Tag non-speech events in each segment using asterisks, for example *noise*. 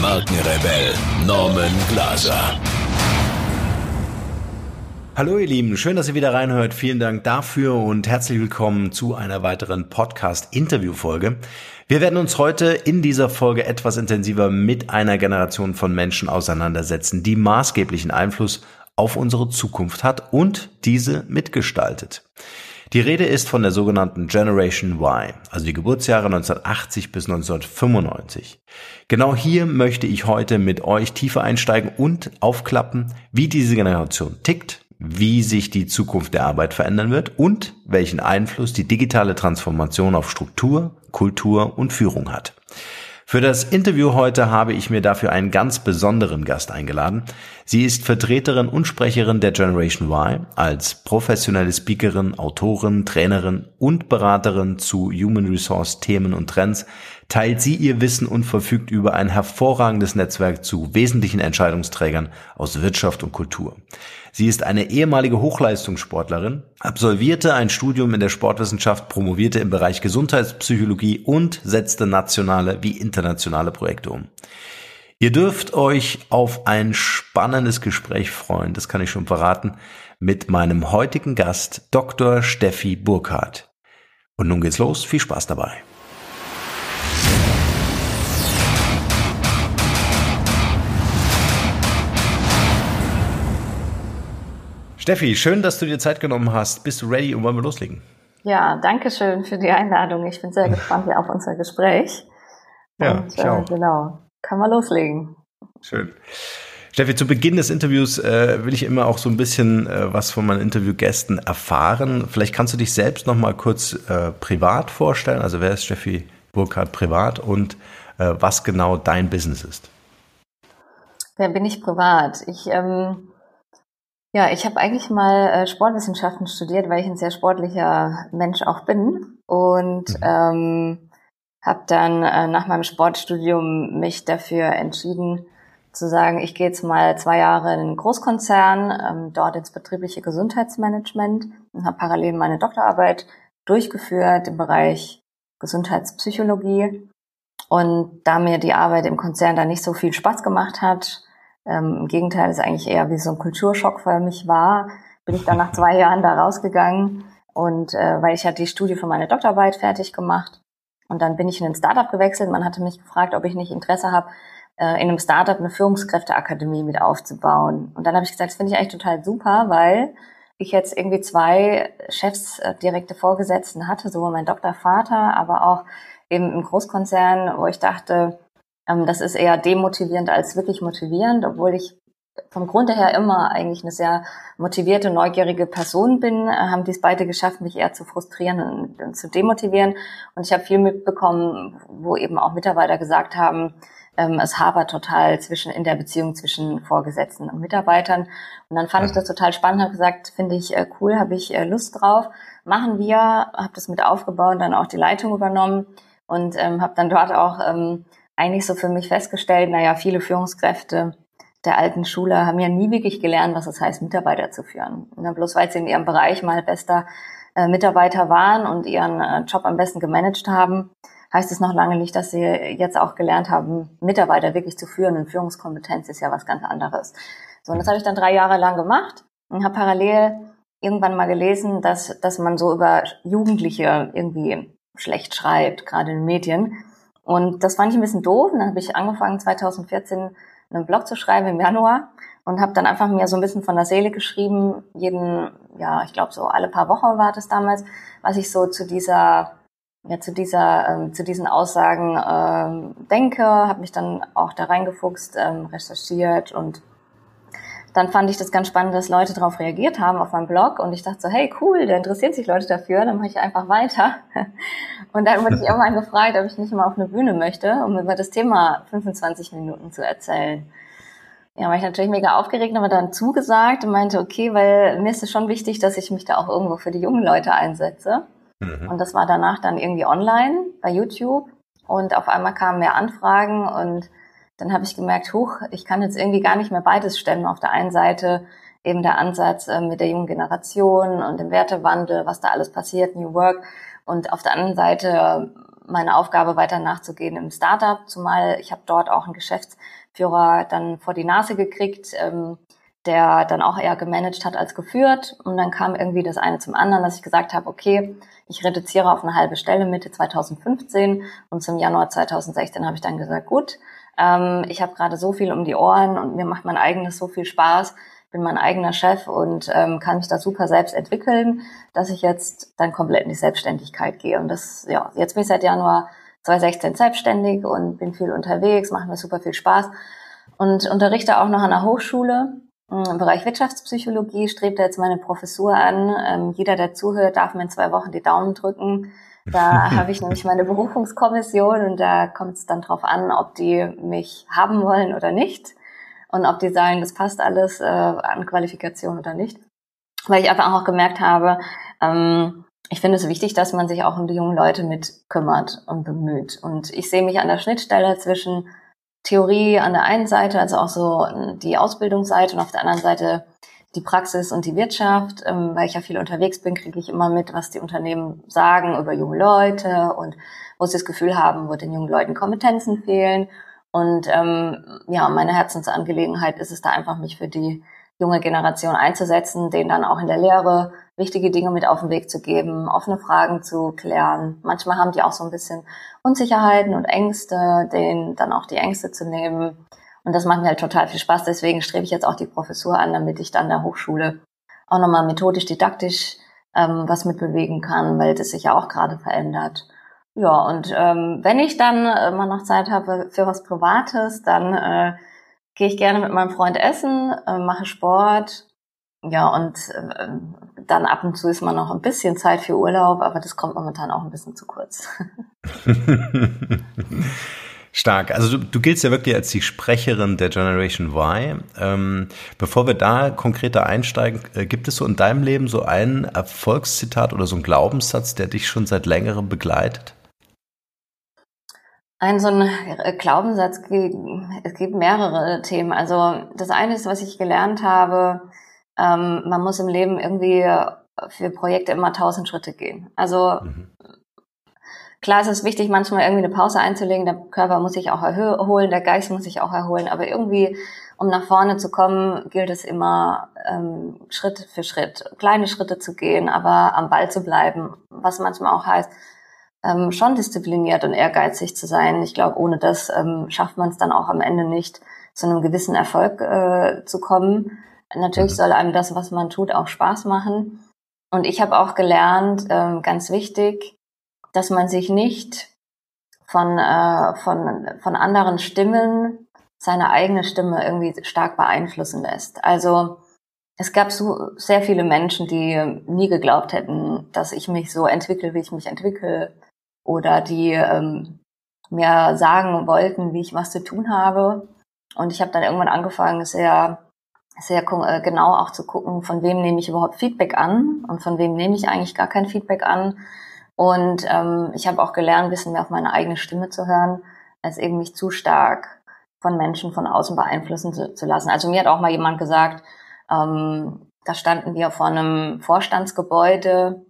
Markenrebell Norman Glaser. Hallo ihr Lieben, schön, dass ihr wieder reinhört. Vielen Dank dafür und herzlich willkommen zu einer weiteren Podcast-Interview-Folge. Wir werden uns heute in dieser Folge etwas intensiver mit einer Generation von Menschen auseinandersetzen, die maßgeblichen Einfluss auf unsere Zukunft hat und diese mitgestaltet. Die Rede ist von der sogenannten Generation Y, also die Geburtsjahre 1980 bis 1995. Genau hier möchte ich heute mit euch tiefer einsteigen und aufklappen, wie diese Generation tickt, wie sich die Zukunft der Arbeit verändern wird und welchen Einfluss die digitale Transformation auf Struktur, Kultur und Führung hat. Für das Interview heute habe ich mir dafür einen ganz besonderen Gast eingeladen. Sie ist Vertreterin und Sprecherin der Generation Y als professionelle Speakerin, Autorin, Trainerin und Beraterin zu Human Resource Themen und Trends teilt sie ihr Wissen und verfügt über ein hervorragendes Netzwerk zu wesentlichen Entscheidungsträgern aus Wirtschaft und Kultur. Sie ist eine ehemalige Hochleistungssportlerin, absolvierte ein Studium in der Sportwissenschaft, promovierte im Bereich Gesundheitspsychologie und setzte nationale wie internationale Projekte um. Ihr dürft euch auf ein spannendes Gespräch freuen, das kann ich schon verraten, mit meinem heutigen Gast Dr. Steffi Burkhardt. Und nun geht's los, viel Spaß dabei. Steffi, schön, dass du dir Zeit genommen hast. Bist du ready und wollen wir loslegen? Ja, danke schön für die Einladung. Ich bin sehr *laughs* gespannt hier auf unser Gespräch. Ja, und. Äh, genau, können wir loslegen. Schön. Steffi, zu Beginn des Interviews äh, will ich immer auch so ein bisschen äh, was von meinen Interviewgästen erfahren. Vielleicht kannst du dich selbst noch mal kurz äh, privat vorstellen. Also wer ist Steffi Burkhardt privat und äh, was genau dein Business ist? Wer bin ich privat? Ich ähm, ja, ich habe eigentlich mal äh, Sportwissenschaften studiert, weil ich ein sehr sportlicher Mensch auch bin und mhm. ähm, habe dann äh, nach meinem Sportstudium mich dafür entschieden zu sagen, ich gehe jetzt mal zwei Jahre in einen Großkonzern, ähm, dort ins betriebliche Gesundheitsmanagement und habe parallel meine Doktorarbeit durchgeführt im Bereich Gesundheitspsychologie. Und da mir die Arbeit im Konzern dann nicht so viel Spaß gemacht hat, ähm, Im Gegenteil, ist eigentlich eher wie so ein Kulturschock für mich war, bin ich dann nach zwei *laughs* Jahren da rausgegangen und äh, weil ich hatte die Studie für meine Doktorarbeit fertig gemacht und dann bin ich in ein Startup gewechselt. Man hatte mich gefragt, ob ich nicht Interesse habe, äh, in einem Startup eine Führungskräfteakademie mit aufzubauen. Und dann habe ich gesagt, das finde ich eigentlich total super, weil ich jetzt irgendwie zwei Chefs, äh, direkte Vorgesetzten hatte, sowohl mein Doktorvater, aber auch eben im Großkonzern, wo ich dachte, ähm, das ist eher demotivierend als wirklich motivierend, obwohl ich vom Grunde her immer eigentlich eine sehr motivierte, neugierige Person bin, äh, haben dies beide geschafft, mich eher zu frustrieren und, und zu demotivieren. Und ich habe viel mitbekommen, wo eben auch Mitarbeiter gesagt haben, ähm, es hapert total zwischen in der Beziehung zwischen Vorgesetzten und Mitarbeitern. Und dann fand ich das total spannend, habe gesagt, finde ich äh, cool, habe ich äh, Lust drauf, machen wir, habe das mit aufgebaut, dann auch die Leitung übernommen und ähm, habe dann dort auch ähm, eigentlich so für mich festgestellt, naja, viele Führungskräfte der alten Schule haben ja nie wirklich gelernt, was es heißt, Mitarbeiter zu führen. Und bloß weil sie in ihrem Bereich mal bester äh, Mitarbeiter waren und ihren äh, Job am besten gemanagt haben, heißt es noch lange nicht, dass sie jetzt auch gelernt haben, Mitarbeiter wirklich zu führen. Und Führungskompetenz ist ja was ganz anderes. So, und das habe ich dann drei Jahre lang gemacht und habe parallel irgendwann mal gelesen, dass, dass man so über Jugendliche irgendwie schlecht schreibt, gerade in den Medien. Und das fand ich ein bisschen doof. Und dann habe ich angefangen, 2014 einen Blog zu schreiben im Januar und habe dann einfach mir so ein bisschen von der Seele geschrieben, jeden, ja, ich glaube so alle paar Wochen war das damals, was ich so zu dieser, ja, zu dieser, ähm, zu diesen Aussagen ähm, denke, habe mich dann auch da reingefuchst, ähm, recherchiert und dann fand ich das ganz spannend, dass Leute darauf reagiert haben auf meinem Blog und ich dachte so, hey cool, da interessieren sich Leute dafür, dann mache ich einfach weiter. *laughs* Und dann wurde ich irgendwann gefragt, ob ich nicht mal auf eine Bühne möchte, um über das Thema 25 Minuten zu erzählen. Ja, war ich natürlich mega aufgeregt, aber dann zugesagt und meinte, okay, weil mir ist es schon wichtig, dass ich mich da auch irgendwo für die jungen Leute einsetze. Mhm. Und das war danach dann irgendwie online bei YouTube. Und auf einmal kamen mehr Anfragen und dann habe ich gemerkt, huch, ich kann jetzt irgendwie gar nicht mehr beides stemmen. Auf der einen Seite eben der Ansatz äh, mit der jungen Generation und dem Wertewandel, was da alles passiert, New Work. Und auf der anderen Seite meine Aufgabe weiter nachzugehen im Startup, zumal ich habe dort auch einen Geschäftsführer dann vor die Nase gekriegt, ähm, der dann auch eher gemanagt hat als geführt. Und dann kam irgendwie das eine zum anderen, dass ich gesagt habe, okay, ich reduziere auf eine halbe Stelle Mitte 2015 und zum Januar 2016 habe ich dann gesagt, gut, ähm, ich habe gerade so viel um die Ohren und mir macht mein eigenes so viel Spaß, bin mein eigener Chef und ähm, kann mich da super selbst entwickeln, dass ich jetzt dann komplett in die Selbstständigkeit gehe. Und das, ja, jetzt bin ich seit Januar 2016 selbstständig und bin viel unterwegs, macht mir super viel Spaß und unterrichte auch noch an der Hochschule im Bereich Wirtschaftspsychologie, strebt jetzt meine Professur an. Ähm, jeder, der zuhört, darf mir in zwei Wochen die Daumen drücken. Da habe ich nämlich meine Berufungskommission und da kommt es dann drauf an, ob die mich haben wollen oder nicht und ob die sagen, das passt alles äh, an Qualifikation oder nicht. Weil ich einfach auch gemerkt habe, ähm, ich finde es wichtig, dass man sich auch um die jungen Leute mit kümmert und bemüht. Und ich sehe mich an der Schnittstelle zwischen Theorie an der einen Seite, also auch so die Ausbildungsseite und auf der anderen Seite die Praxis und die Wirtschaft. Ähm, weil ich ja viel unterwegs bin, kriege ich immer mit, was die Unternehmen sagen über junge Leute und wo sie das Gefühl haben, wo den jungen Leuten Kompetenzen fehlen. Und ähm, ja, meine Herzensangelegenheit ist es da einfach, mich für die junge Generation einzusetzen, denen dann auch in der Lehre wichtige Dinge mit auf den Weg zu geben, offene Fragen zu klären. Manchmal haben die auch so ein bisschen Unsicherheiten und Ängste, denen dann auch die Ängste zu nehmen. Und das macht mir halt total viel Spaß. Deswegen strebe ich jetzt auch die Professur an, damit ich dann der Hochschule auch nochmal methodisch, didaktisch ähm, was mitbewegen kann, weil das sich ja auch gerade verändert. Ja, und ähm, wenn ich dann mal noch Zeit habe für was Privates, dann äh, gehe ich gerne mit meinem Freund essen, äh, mache Sport. Ja, und äh, dann ab und zu ist man noch ein bisschen Zeit für Urlaub, aber das kommt momentan auch ein bisschen zu kurz. *laughs* Stark. Also du, du giltst ja wirklich als die Sprecherin der Generation Y. Ähm, bevor wir da konkreter einsteigen, äh, gibt es so in deinem Leben so ein Erfolgszitat oder so ein Glaubenssatz, der dich schon seit längerem begleitet? Ein so ein äh, Glaubenssatz, es gibt mehrere Themen. Also das eine ist, was ich gelernt habe, ähm, man muss im Leben irgendwie für Projekte immer tausend Schritte gehen. Also mhm. Klar ist es wichtig, manchmal irgendwie eine Pause einzulegen, der Körper muss sich auch erholen, der Geist muss sich auch erholen, aber irgendwie, um nach vorne zu kommen, gilt es immer ähm, Schritt für Schritt, kleine Schritte zu gehen, aber am Ball zu bleiben, was manchmal auch heißt, ähm, schon diszipliniert und ehrgeizig zu sein. Ich glaube, ohne das ähm, schafft man es dann auch am Ende nicht, zu einem gewissen Erfolg äh, zu kommen. Natürlich mhm. soll einem das, was man tut, auch Spaß machen. Und ich habe auch gelernt, ähm, ganz wichtig, dass man sich nicht von, äh, von, von anderen Stimmen seine eigene Stimme irgendwie stark beeinflussen lässt. Also es gab so sehr viele Menschen, die nie geglaubt hätten, dass ich mich so entwickle, wie ich mich entwickle, oder die ähm, mir sagen wollten, wie ich was zu tun habe. Und ich habe dann irgendwann angefangen, sehr, sehr äh, genau auch zu gucken, von wem nehme ich überhaupt Feedback an und von wem nehme ich eigentlich gar kein Feedback an. Und ähm, ich habe auch gelernt, ein bisschen mehr auf meine eigene Stimme zu hören, als eben mich zu stark von Menschen von außen beeinflussen zu, zu lassen. Also mir hat auch mal jemand gesagt, ähm, da standen wir vor einem Vorstandsgebäude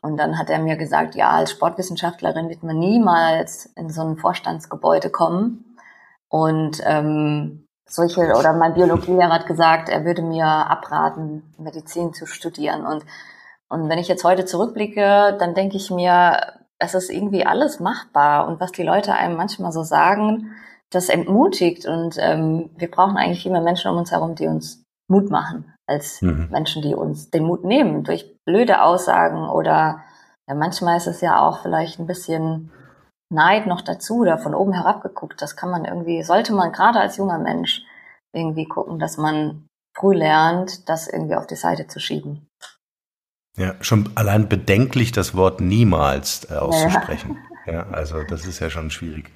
und dann hat er mir gesagt, ja, als Sportwissenschaftlerin wird man niemals in so ein Vorstandsgebäude kommen. Und ähm, solche, oder mein Biologielehrer hat gesagt, er würde mir abraten, Medizin zu studieren. Und, und wenn ich jetzt heute zurückblicke, dann denke ich mir, es ist irgendwie alles machbar. Und was die Leute einem manchmal so sagen, das entmutigt. Und ähm, wir brauchen eigentlich viel mehr Menschen um uns herum, die uns Mut machen als mhm. Menschen, die uns den Mut nehmen durch blöde Aussagen oder ja, manchmal ist es ja auch vielleicht ein bisschen Neid noch dazu oder von oben herab geguckt. Das kann man irgendwie, sollte man gerade als junger Mensch irgendwie gucken, dass man früh lernt, das irgendwie auf die Seite zu schieben. Ja, schon allein bedenklich das Wort niemals äh, auszusprechen. Ja, also das ist ja schon schwierig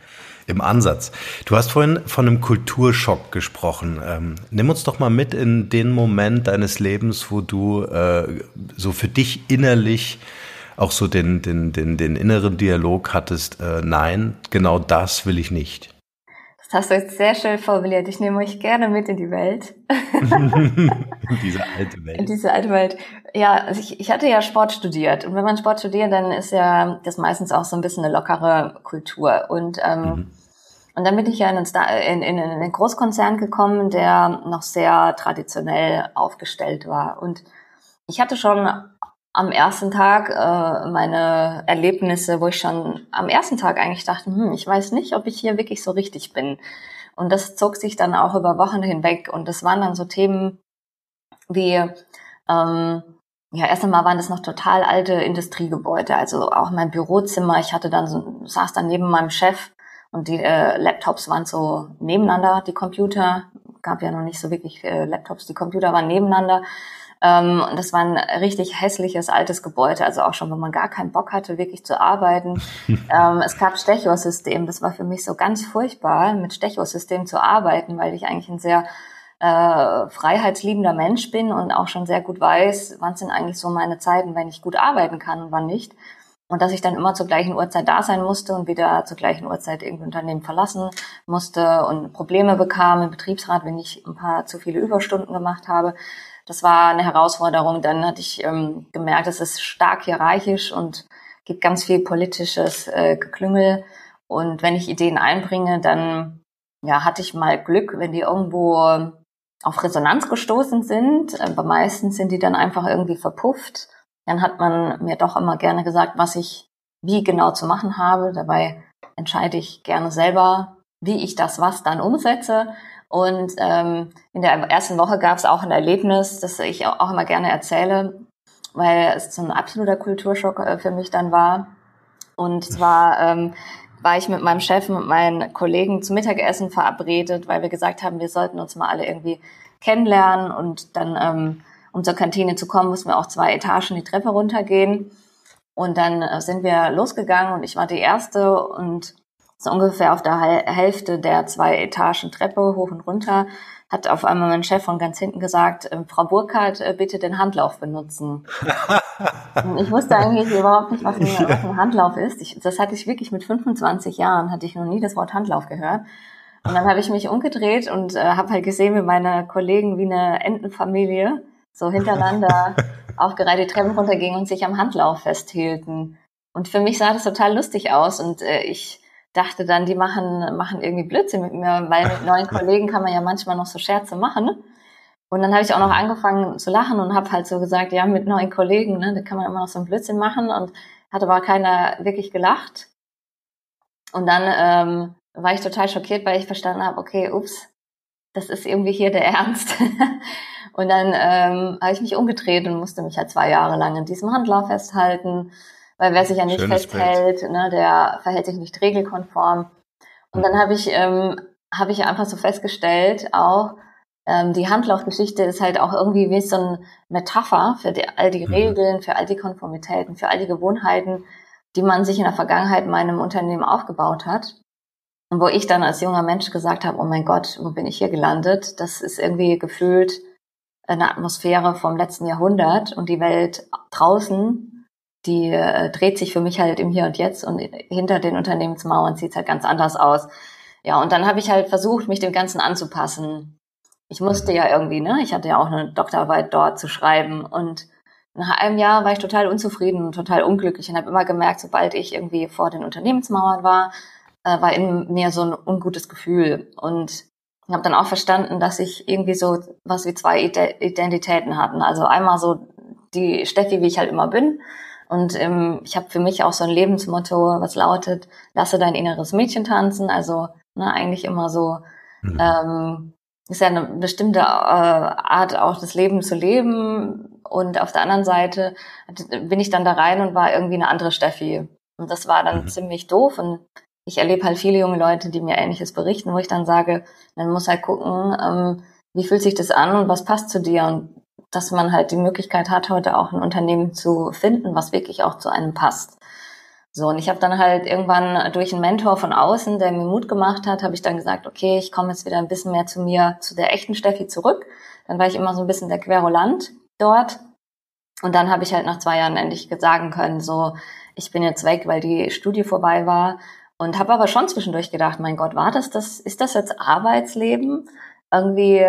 im Ansatz. Du hast vorhin von einem Kulturschock gesprochen. Ähm, nimm uns doch mal mit in den Moment deines Lebens, wo du äh, so für dich innerlich auch so den, den, den, den inneren Dialog hattest, äh, nein, genau das will ich nicht. Das hast du jetzt sehr schön formuliert. Ich nehme euch gerne mit in die Welt. in diese alte Welt. In diese alte Welt. Ja, also ich, ich hatte ja Sport studiert. Und wenn man Sport studiert, dann ist ja das meistens auch so ein bisschen eine lockere Kultur. Und, ähm, mhm. und dann bin ich ja in in, in einen Großkonzern gekommen, der noch sehr traditionell aufgestellt war. Und ich hatte schon am ersten Tag äh, meine Erlebnisse, wo ich schon am ersten Tag eigentlich dachte, hm, ich weiß nicht, ob ich hier wirklich so richtig bin. Und das zog sich dann auch über Wochen hinweg. Und das waren dann so Themen wie, ähm, ja, erst einmal waren das noch total alte Industriegebäude, also auch mein Bürozimmer. Ich hatte dann so, saß dann neben meinem Chef und die äh, Laptops waren so nebeneinander, die Computer. Gab ja noch nicht so wirklich äh, Laptops, die Computer waren nebeneinander. Ähm, und das war ein richtig hässliches altes Gebäude, also auch schon, wenn man gar keinen Bock hatte, wirklich zu arbeiten. *laughs* ähm, es gab Stechosystem, das war für mich so ganz furchtbar, mit Stechosystem zu arbeiten, weil ich eigentlich ein sehr äh, freiheitsliebender Mensch bin und auch schon sehr gut weiß, wann sind eigentlich so meine Zeiten, wenn ich gut arbeiten kann und wann nicht. Und dass ich dann immer zur gleichen Uhrzeit da sein musste und wieder zur gleichen Uhrzeit irgendein Unternehmen verlassen musste und Probleme bekam im Betriebsrat, wenn ich ein paar zu viele Überstunden gemacht habe. Das war eine Herausforderung. Dann hatte ich ähm, gemerkt, es ist stark hierarchisch und gibt ganz viel politisches äh, Geklüngel. Und wenn ich Ideen einbringe, dann ja, hatte ich mal Glück, wenn die irgendwo auf Resonanz gestoßen sind. Aber meistens sind die dann einfach irgendwie verpufft. Dann hat man mir doch immer gerne gesagt, was ich wie genau zu machen habe. Dabei entscheide ich gerne selber, wie ich das was dann umsetze. Und ähm, in der ersten Woche gab es auch ein Erlebnis, das ich auch immer gerne erzähle, weil es so ein absoluter Kulturschock äh, für mich dann war. Und zwar ähm, war ich mit meinem Chef und meinen Kollegen zum Mittagessen verabredet, weil wir gesagt haben, wir sollten uns mal alle irgendwie kennenlernen und dann, ähm, um zur Kantine zu kommen, mussten wir auch zwei Etagen die Treppe runtergehen. Und dann äh, sind wir losgegangen und ich war die Erste und so ungefähr auf der Hälfte der zwei Etagen Treppe hoch und runter, hat auf einmal mein Chef von ganz hinten gesagt, äh, Frau Burkhardt, äh, bitte den Handlauf benutzen. *laughs* ich wusste eigentlich überhaupt nicht, was ein, ja. was ein Handlauf ist. Ich, das hatte ich wirklich mit 25 Jahren, hatte ich noch nie das Wort Handlauf gehört. Und dann habe ich mich umgedreht und äh, habe halt gesehen, wie meine Kollegen wie eine Entenfamilie so hintereinander *laughs* aufgereiht die Treppen runtergingen und sich am Handlauf festhielten. Und für mich sah das total lustig aus und äh, ich dachte dann, die machen, machen irgendwie Blödsinn mit mir, weil mit neuen *laughs* Kollegen kann man ja manchmal noch so Scherze machen. Und dann habe ich auch noch angefangen zu lachen und habe halt so gesagt, ja, mit neuen Kollegen, ne, da kann man immer noch so ein Blödsinn machen und hat aber keiner wirklich gelacht. Und dann ähm, war ich total schockiert, weil ich verstanden habe, okay, ups, das ist irgendwie hier der *laughs* Ernst. und dann ähm, habe ich mich umgedreht und musste mich halt zwei Jahre lang in diesem Handlauf festhalten weil wer sich ja nicht Schönes festhält, ne, der verhält sich nicht regelkonform. Und dann habe ich, ähm, habe ich einfach so festgestellt, auch ähm, die Handlaufgeschichte ist halt auch irgendwie wie so eine Metapher für die, all die mhm. Regeln, für all die Konformitäten, für all die Gewohnheiten, die man sich in der Vergangenheit in meinem Unternehmen aufgebaut hat. Und wo ich dann als junger Mensch gesagt habe, oh mein Gott, wo bin ich hier gelandet? Das ist irgendwie gefühlt eine Atmosphäre vom letzten Jahrhundert und die Welt draußen die äh, dreht sich für mich halt im Hier und Jetzt und hinter den Unternehmensmauern sieht's halt ganz anders aus. Ja, und dann habe ich halt versucht, mich dem Ganzen anzupassen. Ich musste ja irgendwie, ne, ich hatte ja auch eine Doktorarbeit dort zu schreiben und nach einem Jahr war ich total unzufrieden und total unglücklich und habe immer gemerkt, sobald ich irgendwie vor den Unternehmensmauern war, äh, war in mir so ein ungutes Gefühl und habe dann auch verstanden, dass ich irgendwie so was wie zwei Identitäten hatten. Also einmal so die Steffi, wie ich halt immer bin, und ähm, ich habe für mich auch so ein Lebensmotto, was lautet, lasse dein inneres Mädchen tanzen. Also ne, eigentlich immer so, mhm. ähm, ist ja eine bestimmte äh, Art auch das Leben zu leben. Und auf der anderen Seite bin ich dann da rein und war irgendwie eine andere Steffi. Und das war dann mhm. ziemlich doof. Und ich erlebe halt viele junge Leute, die mir Ähnliches berichten, wo ich dann sage, man muss halt gucken, ähm, wie fühlt sich das an und was passt zu dir. Und dass man halt die Möglichkeit hat, heute auch ein Unternehmen zu finden, was wirklich auch zu einem passt. So, und ich habe dann halt irgendwann durch einen Mentor von außen, der mir Mut gemacht hat, habe ich dann gesagt, okay, ich komme jetzt wieder ein bisschen mehr zu mir, zu der echten Steffi zurück. Dann war ich immer so ein bisschen der Querulant dort. Und dann habe ich halt nach zwei Jahren endlich sagen können, so, ich bin jetzt weg, weil die Studie vorbei war. Und habe aber schon zwischendurch gedacht, mein Gott, war das das, ist das jetzt Arbeitsleben? Irgendwie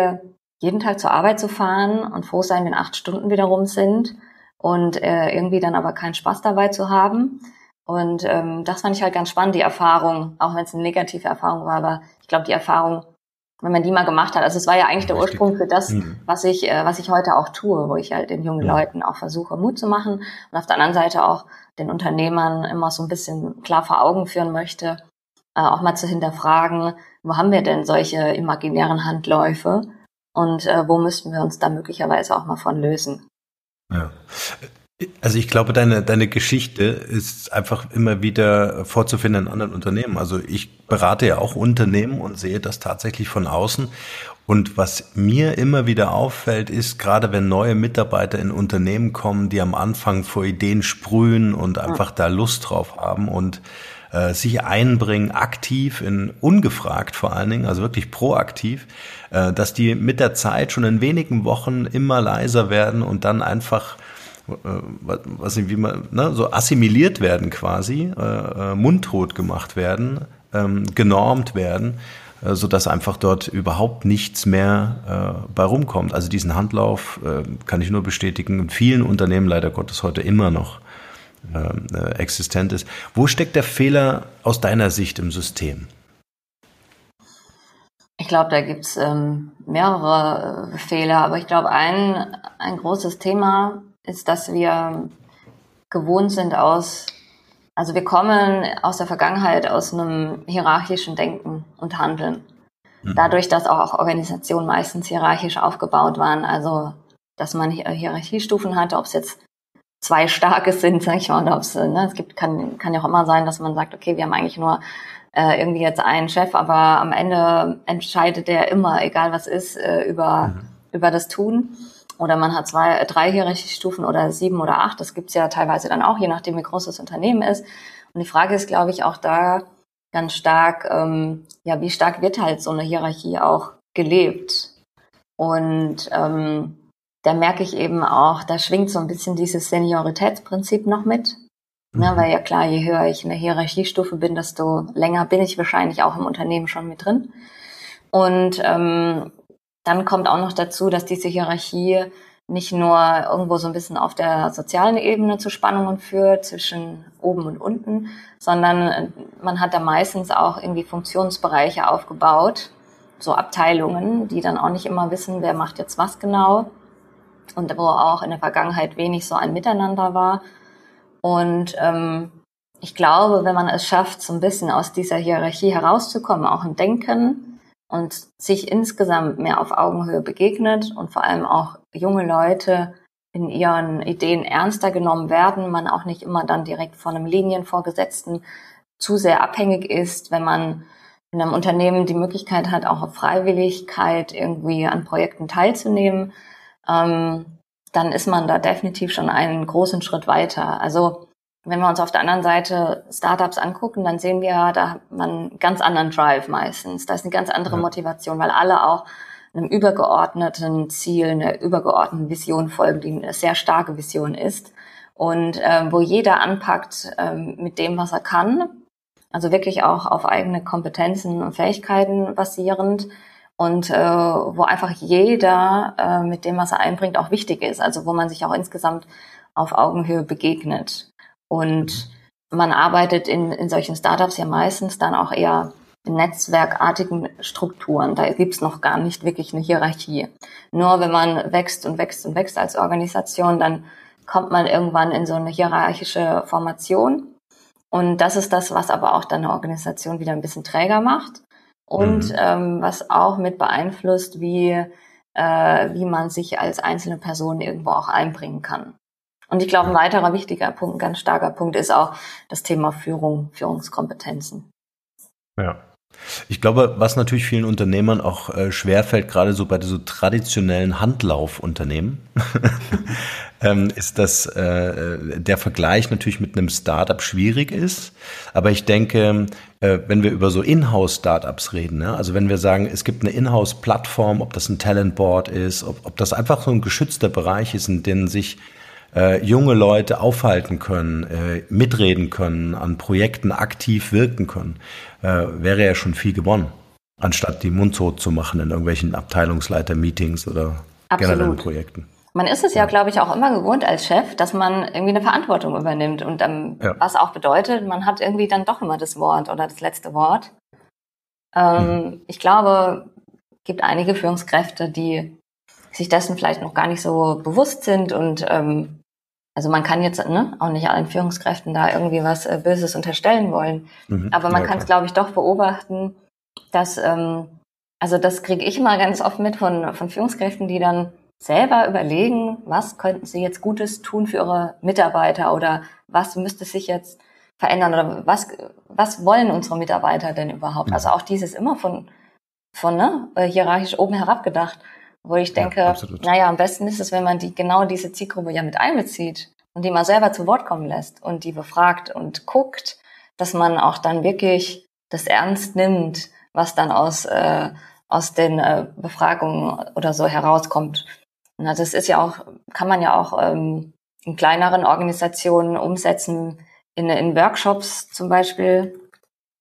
jeden Tag zur Arbeit zu fahren und froh sein, wenn acht Stunden wieder rum sind und äh, irgendwie dann aber keinen Spaß dabei zu haben. Und ähm, das fand ich halt ganz spannend, die Erfahrung, auch wenn es eine negative Erfahrung war, aber ich glaube, die Erfahrung, wenn man die mal gemacht hat, also es war ja eigentlich der Ursprung für das, mhm. was ich, äh, was ich heute auch tue, wo ich halt den jungen ja. Leuten auch versuche, Mut zu machen und auf der anderen Seite auch den Unternehmern immer so ein bisschen klar vor Augen führen möchte, äh, auch mal zu hinterfragen, wo haben wir denn solche imaginären Handläufe und äh, wo müssten wir uns da möglicherweise auch mal von lösen. Ja. Also ich glaube, deine, deine Geschichte ist einfach immer wieder vorzufinden in anderen Unternehmen. Also ich berate ja auch Unternehmen und sehe das tatsächlich von außen. Und was mir immer wieder auffällt, ist, gerade wenn neue Mitarbeiter in Unternehmen kommen, die am Anfang vor Ideen sprühen und einfach da Lust drauf haben und äh, sich einbringen, aktiv, in ungefragt vor allen Dingen, also wirklich proaktiv, äh, dass die mit der Zeit schon in wenigen Wochen immer leiser werden und dann einfach äh, was wie man ne, so assimiliert werden quasi, äh, äh, mundtot gemacht werden, ähm, genormt werden, äh, so dass einfach dort überhaupt nichts mehr äh, bei rumkommt. Also diesen Handlauf äh, kann ich nur bestätigen. In vielen Unternehmen leider Gottes heute immer noch äh, existent ist. Wo steckt der Fehler aus deiner Sicht im System? Ich glaube, da gibt's ähm, mehrere äh, Fehler, aber ich glaube, ein, ein großes Thema ist, dass wir gewohnt sind aus, also wir kommen aus der Vergangenheit aus einem hierarchischen Denken und Handeln. Mhm. Dadurch, dass auch Organisationen meistens hierarchisch aufgebaut waren, also dass man Hierarchiestufen hatte, ob es jetzt zwei starke sind, sag ich mal, oder ob es, ne, es gibt, kann, kann ja auch immer sein, dass man sagt, okay, wir haben eigentlich nur äh, irgendwie jetzt einen Chef, aber am Ende entscheidet der immer, egal was ist, äh, über, mhm. über das Tun. Oder man hat zwei, drei Hierarchiestufen oder sieben oder acht. Das gibt's ja teilweise dann auch, je nachdem, wie groß das Unternehmen ist. Und die Frage ist, glaube ich, auch da ganz stark, ähm, ja, wie stark wird halt so eine Hierarchie auch gelebt? Und ähm, da merke ich eben auch, da schwingt so ein bisschen dieses Senioritätsprinzip noch mit. Mhm. Ja, weil ja klar, je höher ich in der Hierarchiestufe bin, desto länger bin ich wahrscheinlich auch im Unternehmen schon mit drin. Und ähm, dann kommt auch noch dazu, dass diese Hierarchie nicht nur irgendwo so ein bisschen auf der sozialen Ebene zu Spannungen führt zwischen oben und unten, sondern äh, man hat da meistens auch irgendwie Funktionsbereiche aufgebaut, so Abteilungen, die dann auch nicht immer wissen, wer macht jetzt was genau und wo auch in der Vergangenheit wenig so ein Miteinander war. Und ähm, ich glaube, wenn man es schafft, so ein bisschen aus dieser Hierarchie herauszukommen, auch im Denken und sich insgesamt mehr auf Augenhöhe begegnet und vor allem auch junge Leute in ihren Ideen ernster genommen werden, man auch nicht immer dann direkt von einem Linienvorgesetzten zu sehr abhängig ist, wenn man in einem Unternehmen die Möglichkeit hat, auch auf Freiwilligkeit irgendwie an Projekten teilzunehmen, ähm, dann ist man da definitiv schon einen großen Schritt weiter. Also wenn wir uns auf der anderen Seite Startups angucken, dann sehen wir, da hat man einen ganz anderen Drive meistens. Da ist eine ganz andere Motivation, weil alle auch einem übergeordneten Ziel, einer übergeordneten Vision folgen, die eine sehr starke Vision ist. Und äh, wo jeder anpackt ähm, mit dem, was er kann, also wirklich auch auf eigene Kompetenzen und Fähigkeiten basierend, und äh, wo einfach jeder äh, mit dem, was er einbringt, auch wichtig ist. Also wo man sich auch insgesamt auf Augenhöhe begegnet. Und man arbeitet in, in solchen Startups ja meistens dann auch eher in netzwerkartigen Strukturen. Da gibt's noch gar nicht wirklich eine Hierarchie. Nur wenn man wächst und wächst und wächst als Organisation, dann kommt man irgendwann in so eine hierarchische Formation. Und das ist das, was aber auch dann eine Organisation wieder ein bisschen träger macht und mhm. ähm, was auch mit beeinflusst, wie, äh, wie man sich als einzelne Person irgendwo auch einbringen kann. Und ich glaube, ein weiterer wichtiger Punkt, ein ganz starker Punkt ist auch das Thema Führung, Führungskompetenzen. Ja. Ich glaube, was natürlich vielen Unternehmern auch äh, schwerfällt, gerade so bei so traditionellen Handlaufunternehmen, *laughs* ähm, ist, dass äh, der Vergleich natürlich mit einem Startup schwierig ist. Aber ich denke, äh, wenn wir über so Inhouse-Startups reden, ne? also wenn wir sagen, es gibt eine Inhouse-Plattform, ob das ein Talentboard ist, ob, ob das einfach so ein geschützter Bereich ist, in dem sich äh, junge Leute aufhalten können, äh, mitreden können, an Projekten aktiv wirken können, äh, wäre ja schon viel gewonnen, anstatt die mundtot zu machen in irgendwelchen Abteilungsleiter-Meetings oder Absolut. generellen Projekten. Man ist es ja, glaube ich, auch immer gewohnt als Chef, dass man irgendwie eine Verantwortung übernimmt und ähm, ja. was auch bedeutet, man hat irgendwie dann doch immer das Wort oder das letzte Wort. Ähm, mhm. Ich glaube, gibt einige Führungskräfte, die sich dessen vielleicht noch gar nicht so bewusst sind und ähm, also man kann jetzt ne, auch nicht allen Führungskräften da irgendwie was äh, Böses unterstellen wollen, mhm. aber man ja, kann es, glaube ich, doch beobachten, dass ähm, also das kriege ich immer ganz oft mit von, von Führungskräften, die dann selber überlegen, was könnten sie jetzt Gutes tun für ihre Mitarbeiter oder was müsste sich jetzt verändern oder was, was wollen unsere Mitarbeiter denn überhaupt? Also auch dieses immer von, von ne, äh, hierarchisch oben herab gedacht, wo ich denke, ja, naja, am besten ist es, wenn man die genau diese Zielgruppe ja mit einbezieht und die mal selber zu Wort kommen lässt und die befragt und guckt, dass man auch dann wirklich das ernst nimmt, was dann aus, äh, aus den äh, Befragungen oder so herauskommt. Na, das ist ja auch, kann man ja auch ähm, in kleineren Organisationen umsetzen, in, in Workshops zum Beispiel,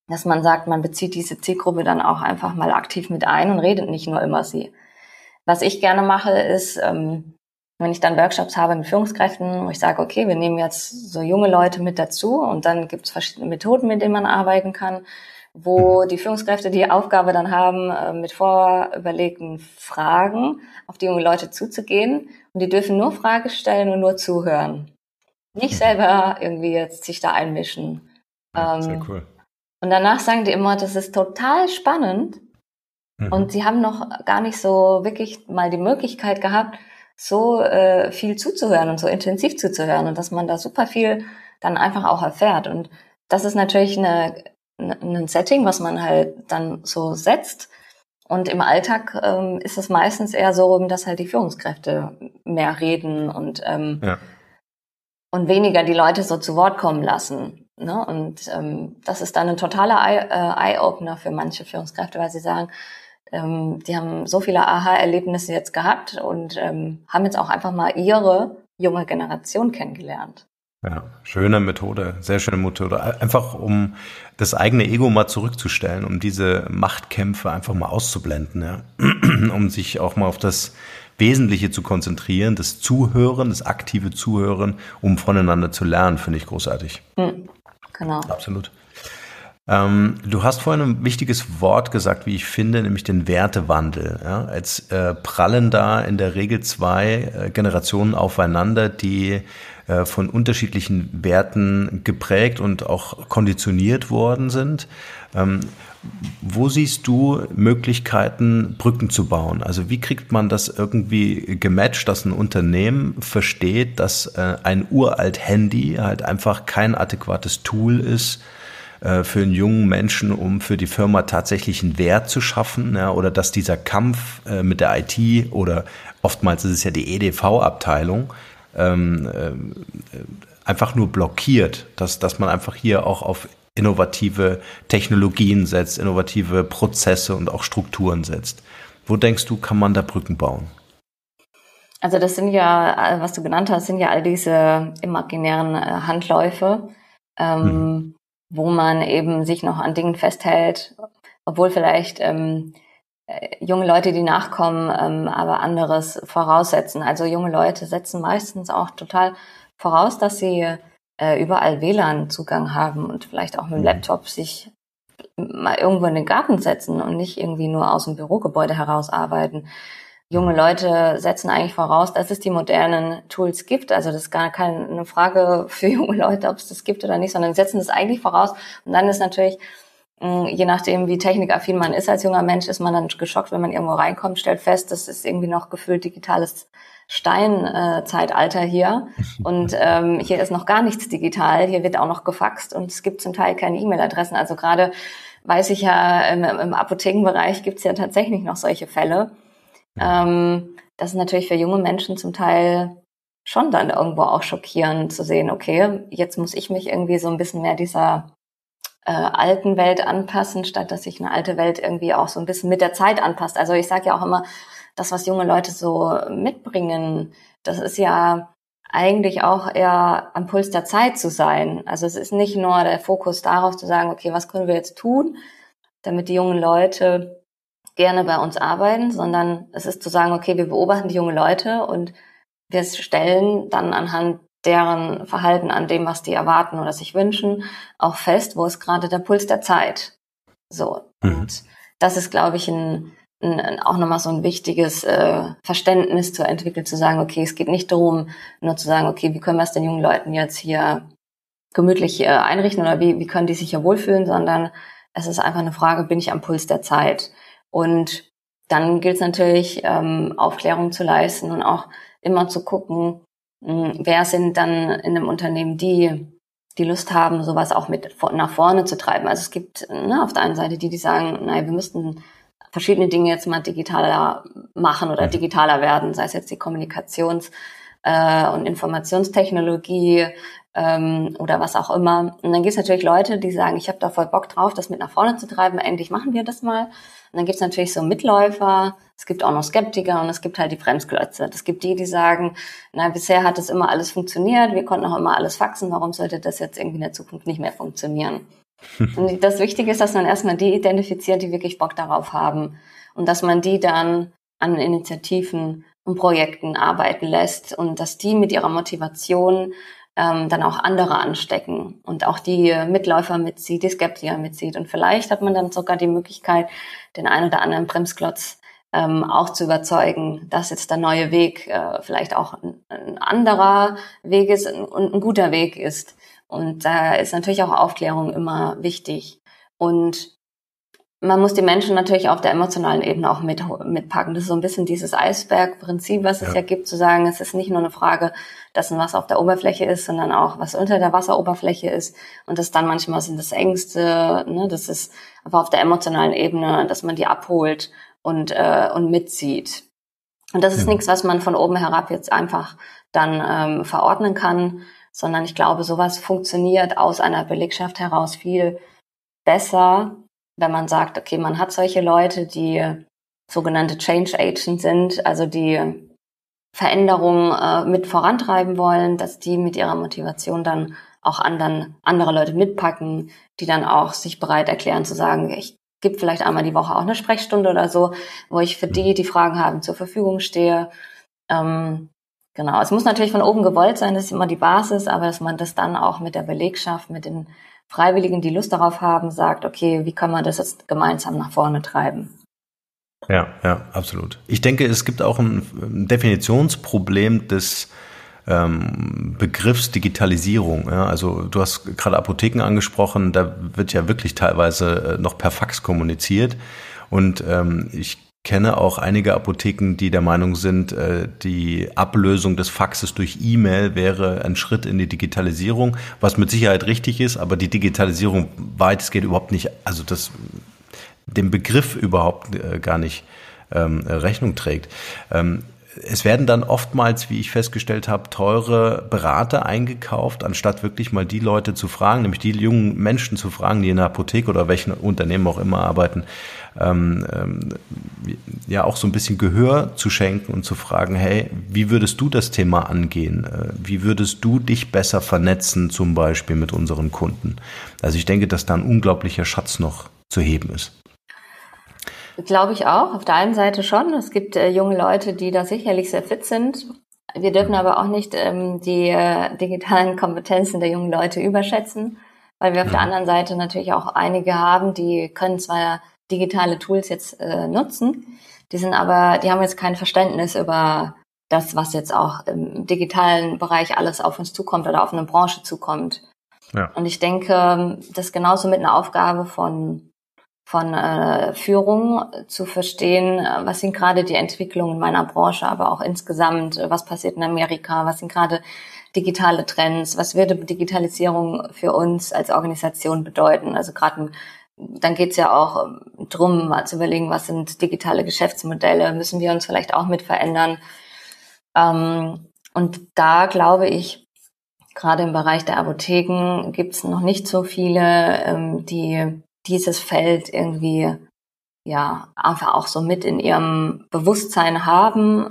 dass man sagt, man bezieht diese Zielgruppe dann auch einfach mal aktiv mit ein und redet nicht nur immer sie. Was ich gerne mache, ist, ähm, wenn ich dann Workshops habe mit Führungskräften, wo ich sage, okay, wir nehmen jetzt so junge Leute mit dazu und dann gibt es verschiedene Methoden, mit denen man arbeiten kann wo die Führungskräfte die Aufgabe dann haben, äh, mit vorüberlegten Fragen auf die jungen Leute zuzugehen. Und die dürfen nur Frage stellen und nur zuhören. Nicht selber irgendwie jetzt sich da einmischen. Ja, sehr ähm, cool. Und danach sagen die immer, das ist total spannend. Mhm. Und sie haben noch gar nicht so wirklich mal die Möglichkeit gehabt, so äh, viel zuzuhören und so intensiv zuzuhören und dass man da super viel dann einfach auch erfährt. Und das ist natürlich eine ein Setting, was man halt dann so setzt. Und im Alltag ähm, ist es meistens eher so, dass halt die Führungskräfte mehr reden und, ähm, ja. und weniger die Leute so zu Wort kommen lassen. Ne? Und ähm, das ist dann ein totaler äh, Eye-Opener für manche Führungskräfte, weil sie sagen, ähm, die haben so viele Aha-Erlebnisse jetzt gehabt und ähm, haben jetzt auch einfach mal ihre junge Generation kennengelernt. Ja, schöne Methode, sehr schöne Methode. Einfach um das eigene Ego mal zurückzustellen, um diese Machtkämpfe einfach mal auszublenden, ja. *clears throat* um sich auch mal auf das Wesentliche zu konzentrieren, das Zuhören, das aktive Zuhören, um voneinander zu lernen, finde ich großartig. Mhm, genau. Absolut. Ähm, du hast vorhin ein wichtiges Wort gesagt, wie ich finde, nämlich den Wertewandel. Ja? Als äh, prallen da in der Regel zwei äh, Generationen aufeinander, die äh, von unterschiedlichen Werten geprägt und auch konditioniert worden sind. Ähm, wo siehst du Möglichkeiten, Brücken zu bauen? Also wie kriegt man das irgendwie gematcht, dass ein Unternehmen versteht, dass äh, ein uralt Handy halt einfach kein adäquates Tool ist, äh, für einen jungen Menschen, um für die Firma tatsächlich einen Wert zu schaffen, ja, oder dass dieser Kampf äh, mit der IT oder oftmals ist es ja die EDV-Abteilung, ähm, äh, einfach nur blockiert, dass, dass man einfach hier auch auf innovative Technologien setzt, innovative Prozesse und auch Strukturen setzt. Wo denkst du, kann man da Brücken bauen? Also das sind ja, was du genannt hast, sind ja all diese imaginären äh, Handläufe, ähm, mhm. Wo man eben sich noch an Dingen festhält, obwohl vielleicht ähm, äh, junge Leute, die nachkommen, ähm, aber anderes voraussetzen. Also junge Leute setzen meistens auch total voraus, dass sie äh, überall WLAN-Zugang haben und vielleicht auch mit dem mhm. Laptop sich mal irgendwo in den Garten setzen und nicht irgendwie nur aus dem Bürogebäude heraus arbeiten. Junge mhm. Leute setzen eigentlich voraus, dass es die modernen Tools gibt. Also das ist gar keine Frage für *laughs* junge Leute, ob es das gibt oder nicht, sondern setzen das eigentlich voraus. Und dann ist natürlich Mm, je nachdem, wie technikaffin man ist als junger Mensch, ist man dann geschockt, wenn man irgendwo reinkommt, stellt fest, das ist irgendwie noch gefühlt digitales Steinzeitalter hier. *laughs* Und ähm, hier ist noch gar nichts digital. Hier wird auch noch gefaxt und es gibt zum Teil keine E-Mail-Adressen. Also gerade weiß ich ja, im, im Apothekenbereich gibt es ja tatsächlich noch solche Fälle. Ähm, das ist natürlich für junge Menschen zum Teil schon dann irgendwo auch schockierend zu sehen, okay, jetzt muss ich mich irgendwie so ein bisschen mehr dieser äh, alten Welt anpassen, statt dass sich eine alte Welt irgendwie auch so ein bisschen mit der Zeit anpasst. Also ich sage ja auch immer, das, was junge Leute so mitbringen, das ist ja eigentlich auch eher am Puls der Zeit zu sein. Also es ist nicht nur der Fokus darauf zu sagen, okay, was können wir jetzt tun, damit die jungen Leute gerne bei uns arbeiten, sondern es ist zu sagen, okay, wir beobachten die jungen Leute und wir stellen dann anhand deren Verhalten an dem, was die erwarten oder sich wünschen, auch fest, wo ist gerade der Puls der Zeit. So. Mhm. Und das ist, glaube ich, ein, ein, auch nochmal so ein wichtiges äh, Verständnis zu entwickeln, zu sagen, okay, es geht nicht darum, nur zu sagen, okay, wie können wir es den jungen Leuten jetzt hier gemütlich äh, einrichten oder wie, wie können die sich hier wohlfühlen, sondern es ist einfach eine Frage, bin ich am Puls der Zeit? Und dann gilt es natürlich, ähm, Aufklärung zu leisten und auch immer zu gucken, mh, wer sind dann in einem Unternehmen die, die Lust haben, sowas auch mit nach vorne zu treiben. Also es gibt ne, auf der einen Seite die, die sagen, naja, wir müssten verschiedene Dinge jetzt mal digitaler machen oder mhm. digitaler werden, sei es jetzt die Kommunikations- äh, und Informationstechnologie ähm, oder was auch immer. Und dann gibt es natürlich Leute, die sagen, ich habe da voll Bock drauf, das mit nach vorne zu treiben, endlich machen wir das mal. Und dann gibt es natürlich so Mitläufer, es gibt auch noch Skeptiker und es gibt halt die Bremsklötze. Es gibt die, die sagen, na, bisher hat das immer alles funktioniert, wir konnten auch immer alles faxen, warum sollte das jetzt irgendwie in der Zukunft nicht mehr funktionieren? *laughs* Und das Wichtige ist, dass man erstmal die identifiziert, die wirklich Bock darauf haben. Und dass man die dann an Initiativen und Projekten arbeiten lässt und dass die mit ihrer Motivation ähm, dann auch andere anstecken und auch die Mitläufer mitzieht, die Skeptiker mitzieht. Und vielleicht hat man dann sogar die Möglichkeit, den einen oder anderen Bremsklotz ähm, auch zu überzeugen, dass jetzt der neue Weg äh, vielleicht auch ein, ein anderer Weg ist und ein guter Weg ist. Und da ist natürlich auch Aufklärung immer wichtig. Und man muss die Menschen natürlich auf der emotionalen Ebene auch mit, mitpacken. Das ist so ein bisschen dieses Eisbergprinzip, was es ja. ja gibt, zu sagen, es ist nicht nur eine Frage, dass ein Wasser auf der Oberfläche ist, sondern auch, was unter der Wasseroberfläche ist. Und das dann manchmal sind das Ängste, ne, das ist aber auf der emotionalen Ebene, dass man die abholt und, äh, und mitzieht. Und das ist ja. nichts, was man von oben herab jetzt einfach dann ähm, verordnen kann, sondern ich glaube, sowas funktioniert aus einer Belegschaft heraus viel besser, wenn man sagt, okay, man hat solche Leute, die sogenannte Change Agents sind, also die Veränderungen äh, mit vorantreiben wollen, dass die mit ihrer Motivation dann auch anderen, andere Leute mitpacken, die dann auch sich bereit erklären zu sagen, ich gebe vielleicht einmal die Woche auch eine Sprechstunde oder so, wo ich für die, die Fragen haben, zur Verfügung stehe. Ähm, Genau, es muss natürlich von oben gewollt sein, das ist immer die Basis, aber dass man das dann auch mit der Belegschaft, mit den Freiwilligen, die Lust darauf haben, sagt, okay, wie kann man das jetzt gemeinsam nach vorne treiben? Ja, ja, absolut. Ich denke, es gibt auch ein Definitionsproblem des ähm, Begriffs Digitalisierung. Ja? Also du hast gerade Apotheken angesprochen, da wird ja wirklich teilweise äh, noch per Fax kommuniziert. Und ähm, ich kenne auch einige Apotheken, die der Meinung sind, äh, die Ablösung des Faxes durch E-Mail wäre ein Schritt in die Digitalisierung, was mit Sicherheit richtig ist, aber die Digitalisierung weitestgehend überhaupt nicht, also das dem Begriff überhaupt äh, gar nicht ähm, Rechnung trägt. Ähm, es werden dann oftmals, wie ich festgestellt habe, teure Berater eingekauft, anstatt wirklich mal die Leute zu fragen, nämlich die jungen Menschen zu fragen, die in der Apotheke oder welchen Unternehmen auch immer arbeiten, ähm, ähm, ja auch so ein bisschen Gehör zu schenken und zu fragen, hey, wie würdest du das Thema angehen? Äh, wie würdest du dich besser vernetzen, zum Beispiel mit unseren Kunden? Also ich denke, dass da ein unglaublicher Schatz noch zu heben ist. Glaube ich auch. Auf der einen Seite schon. Es gibt äh, junge Leute, die da sicherlich sehr fit sind. Wir dürfen aber auch nicht ähm, die äh, digitalen *laughs* Kompetenzen der jungen Leute überschätzen, weil wir auf der anderen Seite natürlich auch einige haben, die können zwar digitale Tools jetzt äh, nutzen, die sind aber, die haben jetzt kein Verständnis über das, was jetzt auch im digitalen Bereich alles auf uns zukommt oder auf eine Branche zukommt. Ja. Und ich denke, das ist genauso mit einer Aufgabe von von äh, Führung zu verstehen, was sind gerade die Entwicklungen in meiner Branche, aber auch insgesamt, was passiert in Amerika, was sind gerade digitale Trends, was würde Digitalisierung für uns als Organisation bedeuten. Also gerade dann geht's ja auch ähm, drum, mal zu überlegen, was sind digitale Geschäftsmodelle, müssen wir uns vielleicht auch mit verändern. Ähm, und da glaube ich, gerade im Bereich der Apotheken gibt's noch nicht so viele, ähm, die dieses Feld irgendwie ja einfach auch so mit in ihrem Bewusstsein haben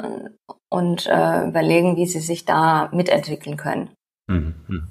und äh, überlegen, wie sie sich da mitentwickeln können. Mhm.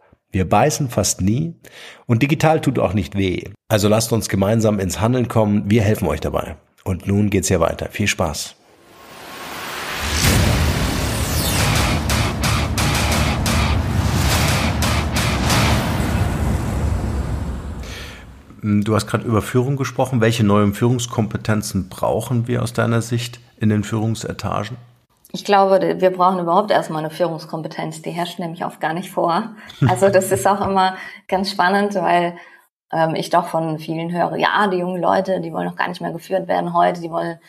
Wir beißen fast nie und digital tut auch nicht weh. Also lasst uns gemeinsam ins Handeln kommen. Wir helfen euch dabei. Und nun geht's hier weiter. Viel Spaß. Du hast gerade über Führung gesprochen. Welche neuen Führungskompetenzen brauchen wir aus deiner Sicht in den Führungsetagen? Ich glaube, wir brauchen überhaupt erstmal eine Führungskompetenz. Die herrscht nämlich oft gar nicht vor. Also das ist auch immer ganz spannend, weil ähm, ich doch von vielen höre, ja, die jungen Leute, die wollen noch gar nicht mehr geführt werden heute, die wollen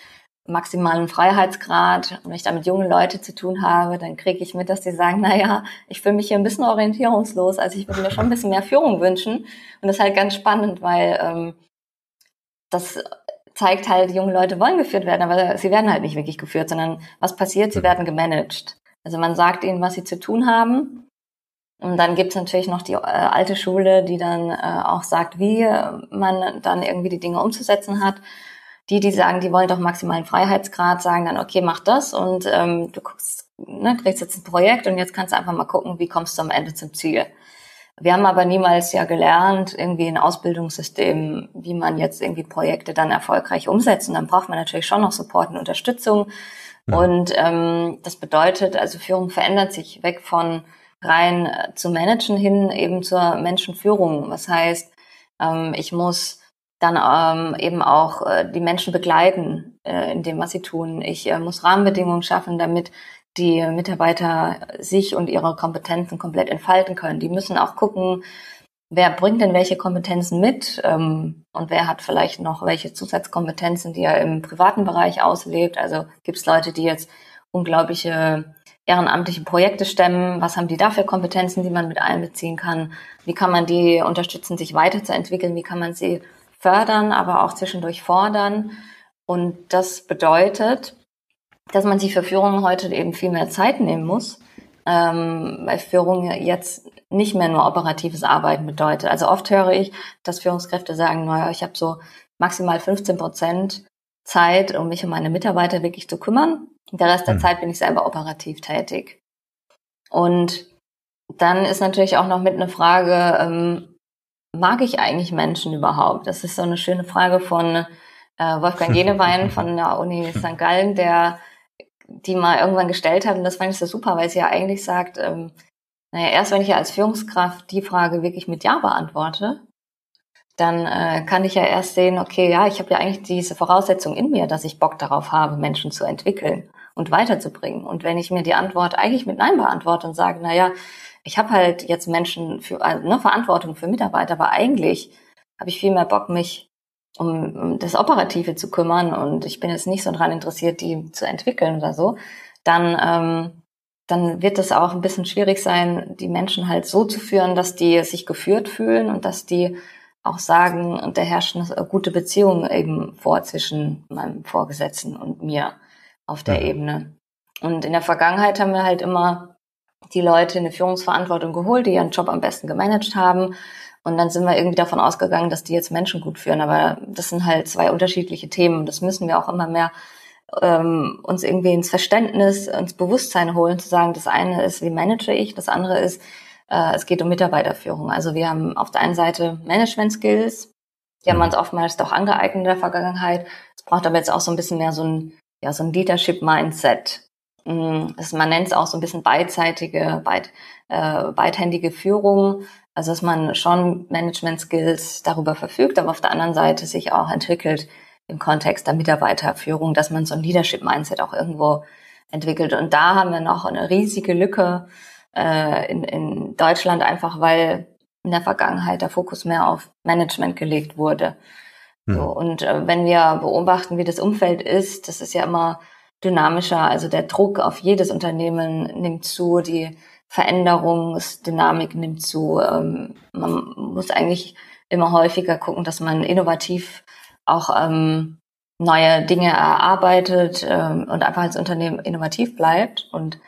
maximalen Freiheitsgrad. Und wenn ich da mit jungen Leuten zu tun habe, dann kriege ich mit, dass die sagen, na ja, ich fühle mich hier ein bisschen orientierungslos, also ich würde mir schon ein bisschen mehr Führung wünschen. Und das ist halt ganz spannend, weil ähm, das zeigt halt, junge Leute wollen geführt werden, aber sie werden halt nicht wirklich geführt, sondern was passiert? Sie werden gemanagt. Also man sagt ihnen, was sie zu tun haben. Und dann gibt's natürlich noch die äh, alte Schule, die dann äh, auch sagt, wie man dann irgendwie die Dinge umzusetzen hat. Die, die sagen, die wollen doch maximalen Freiheitsgrad, sagen dann, okay, mach das und ähm, du guckst, ne, kriegst jetzt ein Projekt und jetzt kannst du einfach mal gucken, wie kommst du am Ende zum Ziel. Wir haben aber niemals ja gelernt, irgendwie ein Ausbildungssystem, wie man jetzt irgendwie Projekte dann erfolgreich umsetzt. Und dann braucht man natürlich schon noch Support und Unterstützung. Ja. Und ähm, das bedeutet, also Führung verändert sich weg von rein äh, zu managen hin eben zur Menschenführung. Was heißt, ähm, ich muss dann ähm, eben auch äh, die Menschen begleiten äh, in dem, was sie tun. Ich äh, muss Rahmenbedingungen schaffen, damit die Mitarbeiter sich und ihre Kompetenzen komplett entfalten können. Die müssen auch gucken, wer bringt denn welche Kompetenzen mit ähm, und wer hat vielleicht noch welche Zusatzkompetenzen, die er im privaten Bereich auslebt. Also gibt es Leute, die jetzt unglaubliche ehrenamtliche Projekte stemmen. Was haben die da für Kompetenzen, die man mit einbeziehen kann? Wie kann man die unterstützen, sich weiterzuentwickeln? Wie kann man sie fördern, aber auch zwischendurch fordern? Und das bedeutet, dass man sich für Führung heute eben viel mehr Zeit nehmen muss, ähm, weil Führung jetzt nicht mehr nur operatives Arbeiten bedeutet. Also oft höre ich, dass Führungskräfte sagen, naja, ich habe so maximal 15 Prozent Zeit, um mich um meine Mitarbeiter wirklich zu kümmern. Der Rest der mhm. Zeit bin ich selber operativ tätig. Und dann ist natürlich auch noch mit eine Frage, ähm, mag ich eigentlich Menschen überhaupt? Das ist so eine schöne Frage von äh, Wolfgang *laughs* Genewein von der Uni *laughs* St. Gallen, der die mal irgendwann gestellt hat. Und das fand ich so super, weil sie ja eigentlich sagt, ähm, naja, erst wenn ich ja als Führungskraft die Frage wirklich mit Ja beantworte, dann äh, kann ich ja erst sehen, okay, ja, ich habe ja eigentlich diese Voraussetzung in mir, dass ich Bock darauf habe, Menschen zu entwickeln und weiterzubringen. Und wenn ich mir die Antwort eigentlich mit Nein beantworte und sage, naja, ich habe halt jetzt Menschen für eine äh, Verantwortung für Mitarbeiter, aber eigentlich habe ich viel mehr Bock, mich um, um das Operative zu kümmern und ich bin jetzt nicht so daran interessiert, die zu entwickeln oder so, dann, ähm, dann wird es auch ein bisschen schwierig sein, die Menschen halt so zu führen, dass die sich geführt fühlen und dass die auch sagen, und da herrscht eine gute Beziehung eben vor zwischen meinem Vorgesetzten und mir auf der ja. Ebene. Und in der Vergangenheit haben wir halt immer die Leute in eine Führungsverantwortung geholt, die ihren Job am besten gemanagt haben Und dann sind wir irgendwie davon ausgegangen, dass die jetzt Menschen gut führen. Aber das sind halt zwei unterschiedliche Themen. Das müssen wir auch immer mehr ähm, uns irgendwie ins Verständnis, ins Bewusstsein holen, zu sagen, das eine ist, wie manage ich, das andere ist, äh, es geht um Mitarbeiterführung. Also wir haben auf der einen Seite Management-Skills, die haben wir uns oftmals doch angeeignet in der Vergangenheit. Es braucht aber jetzt auch so ein bisschen mehr so ein, ja, so ein Leadership-Mindset. Mhm. Man nennt es auch so ein bisschen beidseitige, beid, äh, beidhändige Führung. Also dass man schon Management-Skills darüber verfügt, aber auf der anderen Seite sich auch entwickelt im Kontext der Mitarbeiterführung, dass man so ein Leadership-Mindset auch irgendwo entwickelt. Und da haben wir noch eine riesige Lücke äh, in, in Deutschland, einfach weil in der Vergangenheit der Fokus mehr auf Management gelegt wurde. Mhm. So, und äh, wenn wir beobachten, wie das Umfeld ist, das ist ja immer dynamischer. Also der Druck auf jedes Unternehmen nimmt zu, die Veränderungsdynamik nimmt zu. Ähm, man muss eigentlich immer häufiger gucken, dass man innovativ auch ähm, neue Dinge erarbeitet ähm, und einfach als Unternehmen innovativ bleibt. Und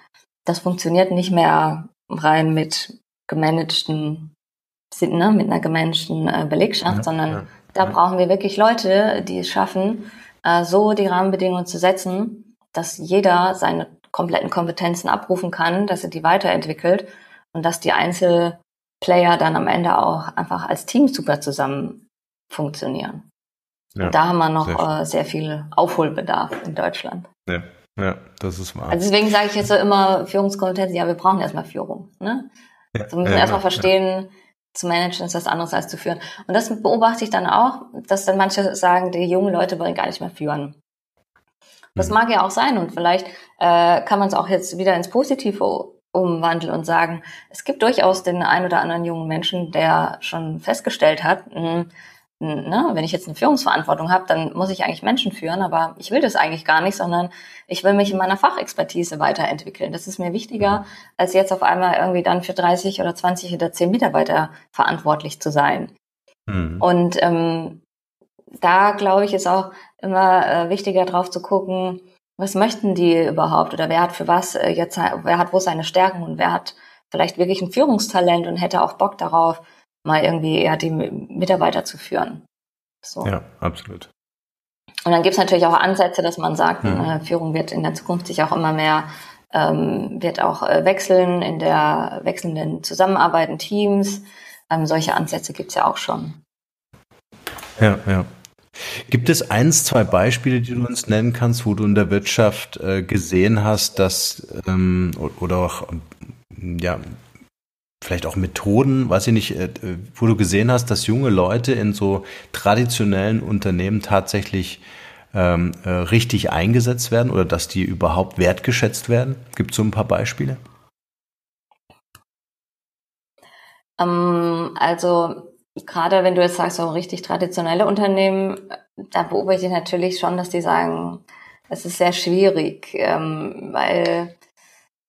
das funktioniert nicht mehr rein mit gemanagten, ne, mit einer gemanagten äh, Belegschaft, ja, sondern ja, da ja. brauchen wir wirklich Leute, die es schaffen, äh, so die Rahmenbedingungen zu setzen, dass jeder seine kompletten Kompetenzen abrufen kann, dass er die weiterentwickelt und dass die Einzelplayer dann am Ende auch einfach als Team super zusammen funktionieren. Ja, da haben wir noch sehr, äh, sehr viel Aufholbedarf in Deutschland. Ja, ja, das ist wahr. Also deswegen sage ich jetzt so immer Führungskompetenz, ja, wir brauchen erstmal Führung. Ne? Ja, also wir müssen ja, erstmal verstehen, zu managen ist was anderes als zu führen. Und das beobachte ich dann auch, dass dann manche sagen, die jungen Leute wollen gar nicht mehr führen. Das mhm. mag ja auch sein und vielleicht äh, kann man es auch jetzt wieder ins Positive umwandeln und sagen, es gibt durchaus den ein oder anderen jungen Menschen, der schon festgestellt hat, mh, hm, ne, wenn ich jetzt eine Führungsverantwortung habe, dann muss ich eigentlich Menschen führen, aber ich will das eigentlich gar nicht, sondern ich will mich in meiner Fachexpertise weiterentwickeln. Das ist mir wichtiger, als jetzt auf einmal irgendwie dann für 30 oder 20 oder 10 Mitarbeiter verantwortlich zu sein. Mhm. Und ähm, da glaube ich, ist auch immer äh, wichtiger drauf zu gucken, was möchten die überhaupt oder wer hat für was äh, jetzt, wer hat wo seine Stärken und wer hat vielleicht wirklich ein Führungstalent und hätte auch Bock darauf, mal irgendwie eher die Mitarbeiter zu führen. So. Ja, absolut. Und dann gibt es natürlich auch Ansätze, dass man sagt, mhm. äh, Führung wird in der Zukunft sich auch immer mehr ähm, wird auch äh, wechseln in der wechselnden Zusammenarbeit in Teams. Ähm, solche Ansätze gibt es ja auch schon. Ja, ja. Gibt es eins, zwei Beispiele, die du uns nennen kannst, wo du in der Wirtschaft äh, gesehen hast, dass ähm, oder auch ja vielleicht auch Methoden, weiß ich nicht, äh, wo du gesehen hast, dass junge Leute in so traditionellen Unternehmen tatsächlich ähm, äh, richtig eingesetzt werden oder dass die überhaupt wertgeschätzt werden? Gibt es so ein paar Beispiele? Ähm, also gerade wenn du jetzt sagst, so richtig traditionelle Unternehmen, da beobachte ich natürlich schon, dass die sagen, es ist sehr schwierig, ähm, weil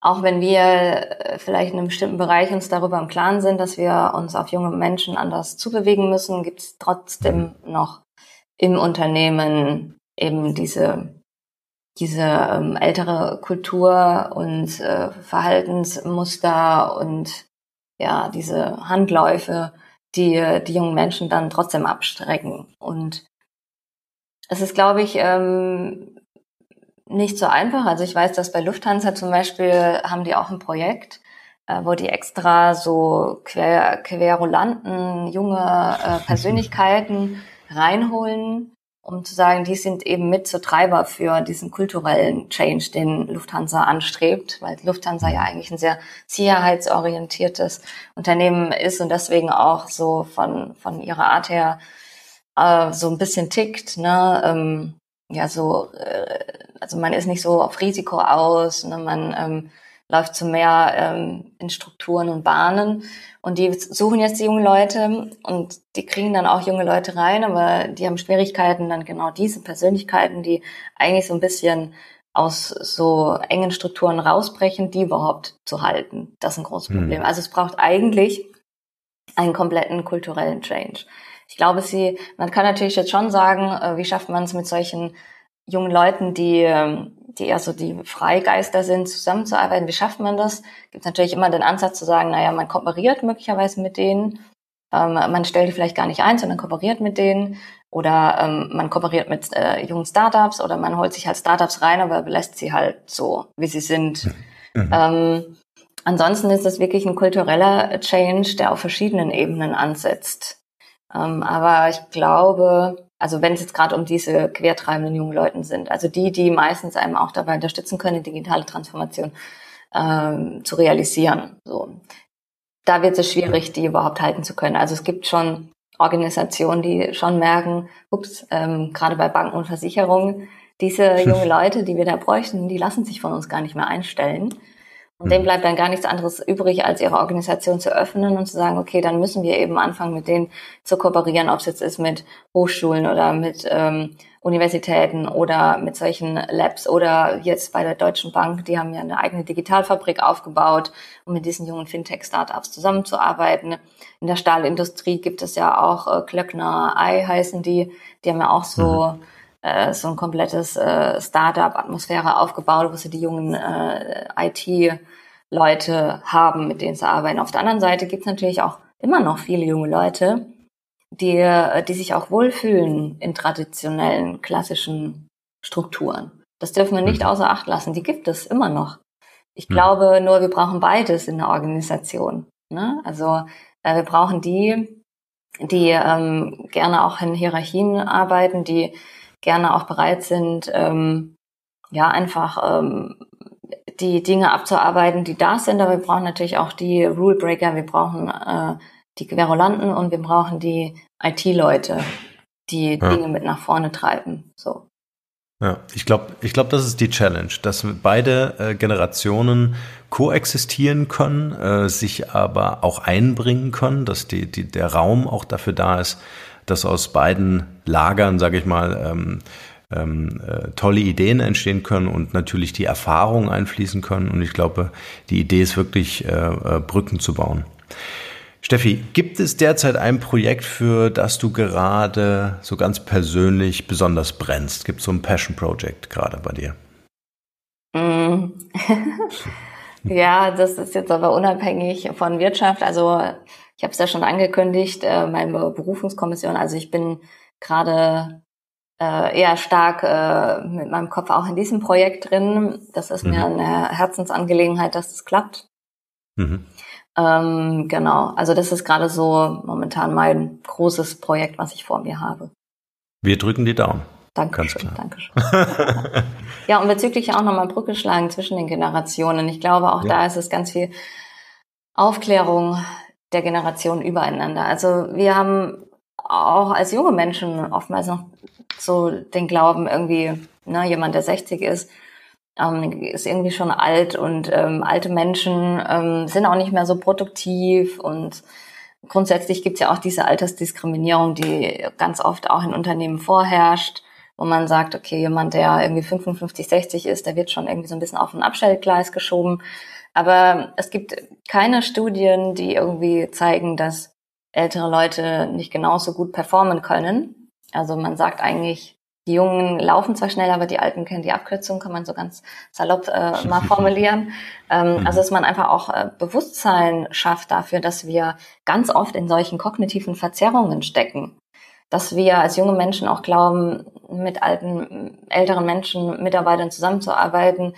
auch wenn wir äh, vielleicht in einem bestimmten Bereich uns darüber im Klaren sind, dass wir uns auf junge Menschen anders zubewegen müssen, gibt es trotzdem noch im Unternehmen eben diese diese ähm, ältere Kultur und äh, Verhaltensmuster und ja diese Handläufe, die die jungen Menschen dann trotzdem abstrecken. Und es ist, glaube ich, ähm, nicht so einfach. Also ich weiß, dass bei Lufthansa zum Beispiel haben die auch ein Projekt, äh, wo die extra so quer, querulanten junge äh, *laughs* Persönlichkeiten reinholen, um zu sagen, die sind eben mit so Treiber für diesen kulturellen Change, den Lufthansa anstrebt, weil Lufthansa ja eigentlich ein sehr sicherheitsorientiertes Unternehmen ist und deswegen auch so von, von ihrer Art her äh, so ein bisschen tickt, ne? Ähm, ja so, äh, also man ist nicht so auf Risiko aus, ne? man ähm, läuft zu mehr ähm, in Strukturen und Bahnen. Und die suchen jetzt die jungen Leute und die kriegen dann auch junge Leute rein, aber die haben Schwierigkeiten, dann genau diese Persönlichkeiten, die eigentlich so ein bisschen aus so engen Strukturen rausbrechen, die überhaupt zu halten. Das ist ein großes hm. Problem. Also es braucht eigentlich einen kompletten kulturellen Change. Ich glaube, sie, man kann natürlich jetzt schon sagen, äh, wie schafft man es mit solchen jungen Leuten, die, ähm, die eher so die Freigeister sind, zusammenzuarbeiten. Wie schafft man das? Gibt natürlich immer den Ansatz zu sagen, naja, man kooperiert möglicherweise mit denen. Ähm, man stellt die vielleicht gar nicht ein, sondern kooperiert mit denen oder ähm, man kooperiert mit äh, jungen Startups oder man holt sich halt Startups rein, aber belässt sie halt so, wie sie sind. Mhm. Ähm, ansonsten ist das wirklich ein kultureller Change, der auf verschiedenen Ebenen ansetzt. Ähm, aber ich glaube, also wenn es jetzt gerade um diese quertreibenden jungen Leuten sind, also die, die meistens einem auch dabei unterstützen können, digitale Transformation ähm, zu realisieren. So. Da wird es schwierig, die überhaupt halten zu können. Also es gibt schon Organisationen, die schon merken, ups, ähm, gerade bei Banken und Versicherungen, diese *laughs* junge Leute, die wir da bräuchten, die lassen sich von uns gar nicht mehr einstellen. Und dem mhm. bleibt dann gar nichts anderes übrig, als ihre Organisation zu öffnen und zu sagen, okay, dann müssen wir eben anfangen, mit denen zu kooperieren, ob es jetzt ist mit Hochschulen oder mit ähm, Universitäten oder mit solchen Labs oder jetzt bei der Deutschen Bank, die haben ja eine eigene Digitalfabrik aufgebaut, um mit diesen jungen Fintech-Startups zusammenzuarbeiten. In der Stahlindustrie gibt es ja auch äh, Klöckner Ei heißen die, die haben ja auch so mhm äh, so ein komplettes äh, Startup-Atmosphäre aufgebaut, wo sie die jungen äh, IT-Leute haben, mit denen sie arbeiten. Auf der anderen Seite gibt es natürlich auch immer noch viele junge Leute, die, äh, die sich auch wohlfühlen in traditionellen, klassischen Strukturen. Das dürfen wir nicht mhm. außer Acht lassen. Die gibt es immer noch. Ich mhm. glaube nur, wir brauchen beides in der Organisation. Ne? Also äh, wir brauchen die, die ähm, gerne auch in Hierarchien arbeiten, die gerne auch bereit sind, ähm, ja, einfach ähm, die Dinge abzuarbeiten, die da sind. Aber wir brauchen natürlich auch die Rule Breaker, wir brauchen äh, die Querulanten und wir brauchen die IT-Leute, die ja. Dinge mit nach vorne treiben. So. Ja, ich glaube, ich glaube, das ist die Challenge, dass beide äh, Generationen koexistieren können, äh, sich aber auch einbringen können, dass die, die, der Raum auch dafür da ist, dass aus beiden Lagern, sage ich mal, ähm, ähm, äh, tolle Ideen entstehen können und natürlich die Erfahrungen einfließen können. Und ich glaube, die Idee ist wirklich, äh, äh, Brücken zu bauen. Steffi, gibt es derzeit ein Projekt, für das du gerade so ganz persönlich besonders brennst? Gibt es so ein Passion Project gerade bei dir? Mm. *laughs* ja, das ist jetzt aber unabhängig von Wirtschaft. Also ich habe es ja schon angekündigt, äh, meine Berufungskommission, also ich bin gerade äh, eher stark äh, mit meinem Kopf auch in diesem Projekt drin. Das ist mhm. mir eine Herzensangelegenheit, dass das klappt. Mhm. Ähm, genau, also das ist gerade so momentan mein großes Projekt, was ich vor mir habe. Wir drücken die Daumen. Dankeschön, Dankeschön. ja, und bezüglich auch nochmal Brücke schlagen zwischen den Generationen. Ich glaube, auch ja. da ist es ganz viel Aufklärung der Generation übereinander. Also wir haben auch als junge Menschen oftmals noch so den Glauben irgendwie, ne, jemand, der 60 ist, ähm, ist irgendwie schon alt und ähm, alte Menschen ähm, sind auch nicht mehr so produktiv und grundsätzlich gibt es ja auch diese Altersdiskriminierung, die ganz oft auch in Unternehmen vorherrscht, wo man sagt, okay, jemand, der irgendwie 55, 60 ist, der wird schon irgendwie so ein bisschen auf ein Abstellgleis geschoben. Aber es gibt keine Studien, die irgendwie zeigen, dass ältere Leute nicht genauso gut performen können. Also man sagt eigentlich, die Jungen laufen zwar schnell, aber die Alten kennen die Abkürzung, kann man so ganz salopp äh, mal *laughs* formulieren. ähm, mhm. also dass man einfach auch äh, Bewusstsein schafft dafür, dass wir ganz oft in solchen kognitiven Verzerrungen stecken. Dass wir als junge Menschen auch glauben, mit alten, älteren Menschen, Mitarbeitern zusammenzuarbeiten,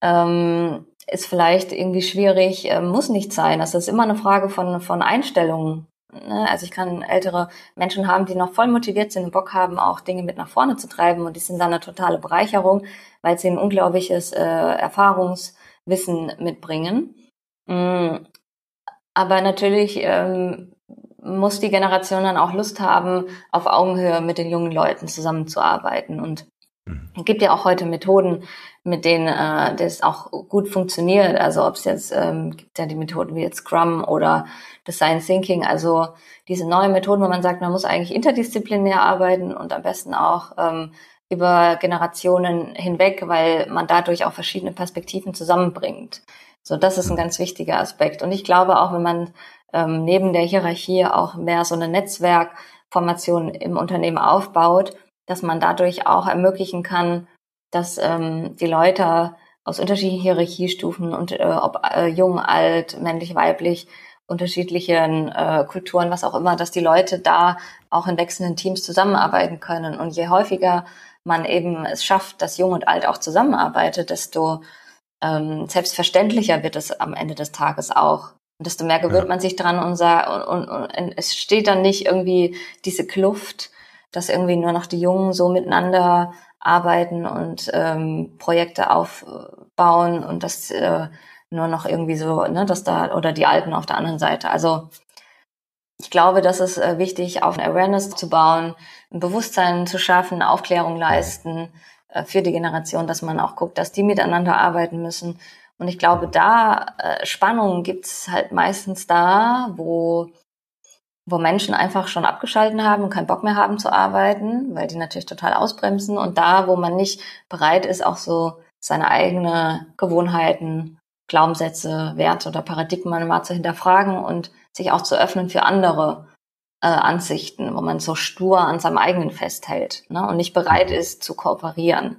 ähm, ist vielleicht irgendwie schwierig, äh, muss nicht sein. Das ist immer eine Frage von, von Einstellungen. Ne? Also ich kann ältere Menschen haben, die noch voll motiviert sind und Bock haben, auch Dinge mit nach vorne zu treiben und die sind dann eine totale Bereicherung, weil sie ein unglaubliches äh, Erfahrungswissen mitbringen. Mm. Aber natürlich ähm, muss die Generation dann auch Lust haben, auf Augenhöhe mit den jungen Leuten zusammenzuarbeiten. Und mhm. es gibt ja auch heute Methoden, mit denen äh, das auch gut funktioniert. Also ob es jetzt ähm, gibt ja die Methoden wie jetzt Scrum oder Design Thinking, also diese neuen Methoden, wo man sagt, man muss eigentlich interdisziplinär arbeiten und am besten auch ähm, über Generationen hinweg, weil man dadurch auch verschiedene Perspektiven zusammenbringt. So, das ist ein ganz wichtiger Aspekt. Und ich glaube auch, wenn man ähm, neben der Hierarchie auch mehr so eine Netzwerkformation im Unternehmen aufbaut, dass man dadurch auch ermöglichen kann, dass ähm, die Leute aus unterschiedlichen Hierarchiestufen und äh, ob äh, jung, alt, männlich, weiblich unterschiedlichen äh, Kulturen, was auch immer, dass die Leute da auch in wechselnden Teams zusammenarbeiten können. Und je häufiger man eben es schafft, dass Jung und Alt auch zusammenarbeitet, desto ähm, selbstverständlicher wird es am Ende des Tages auch. Und desto mehr gewöhnt ja. man sich dran und, und, und, und es steht dann nicht irgendwie diese Kluft, dass irgendwie nur noch die Jungen so miteinander arbeiten und ähm, Projekte aufbauen und das äh, nur noch irgendwie so, ne, dass da oder die Alten auf der anderen Seite. Also ich glaube, das ist äh, wichtig, auf eine Awareness zu bauen, ein Bewusstsein zu schaffen, Aufklärung leisten äh, für die Generation, dass man auch guckt, dass die miteinander arbeiten müssen. Und ich glaube, da äh, Spannungen gibt's halt meistens da, wo wo Menschen einfach schon abgeschalten haben und keinen Bock mehr haben zu arbeiten, weil die natürlich total ausbremsen. Und da, wo man nicht bereit ist, auch so seine eigene Gewohnheiten, Glaubenssätze, Werte oder Paradigmen mal zu hinterfragen und sich auch zu öffnen für andere äh, Ansichten, wo man so stur an seinem eigenen festhält ne, und nicht bereit ist zu kooperieren.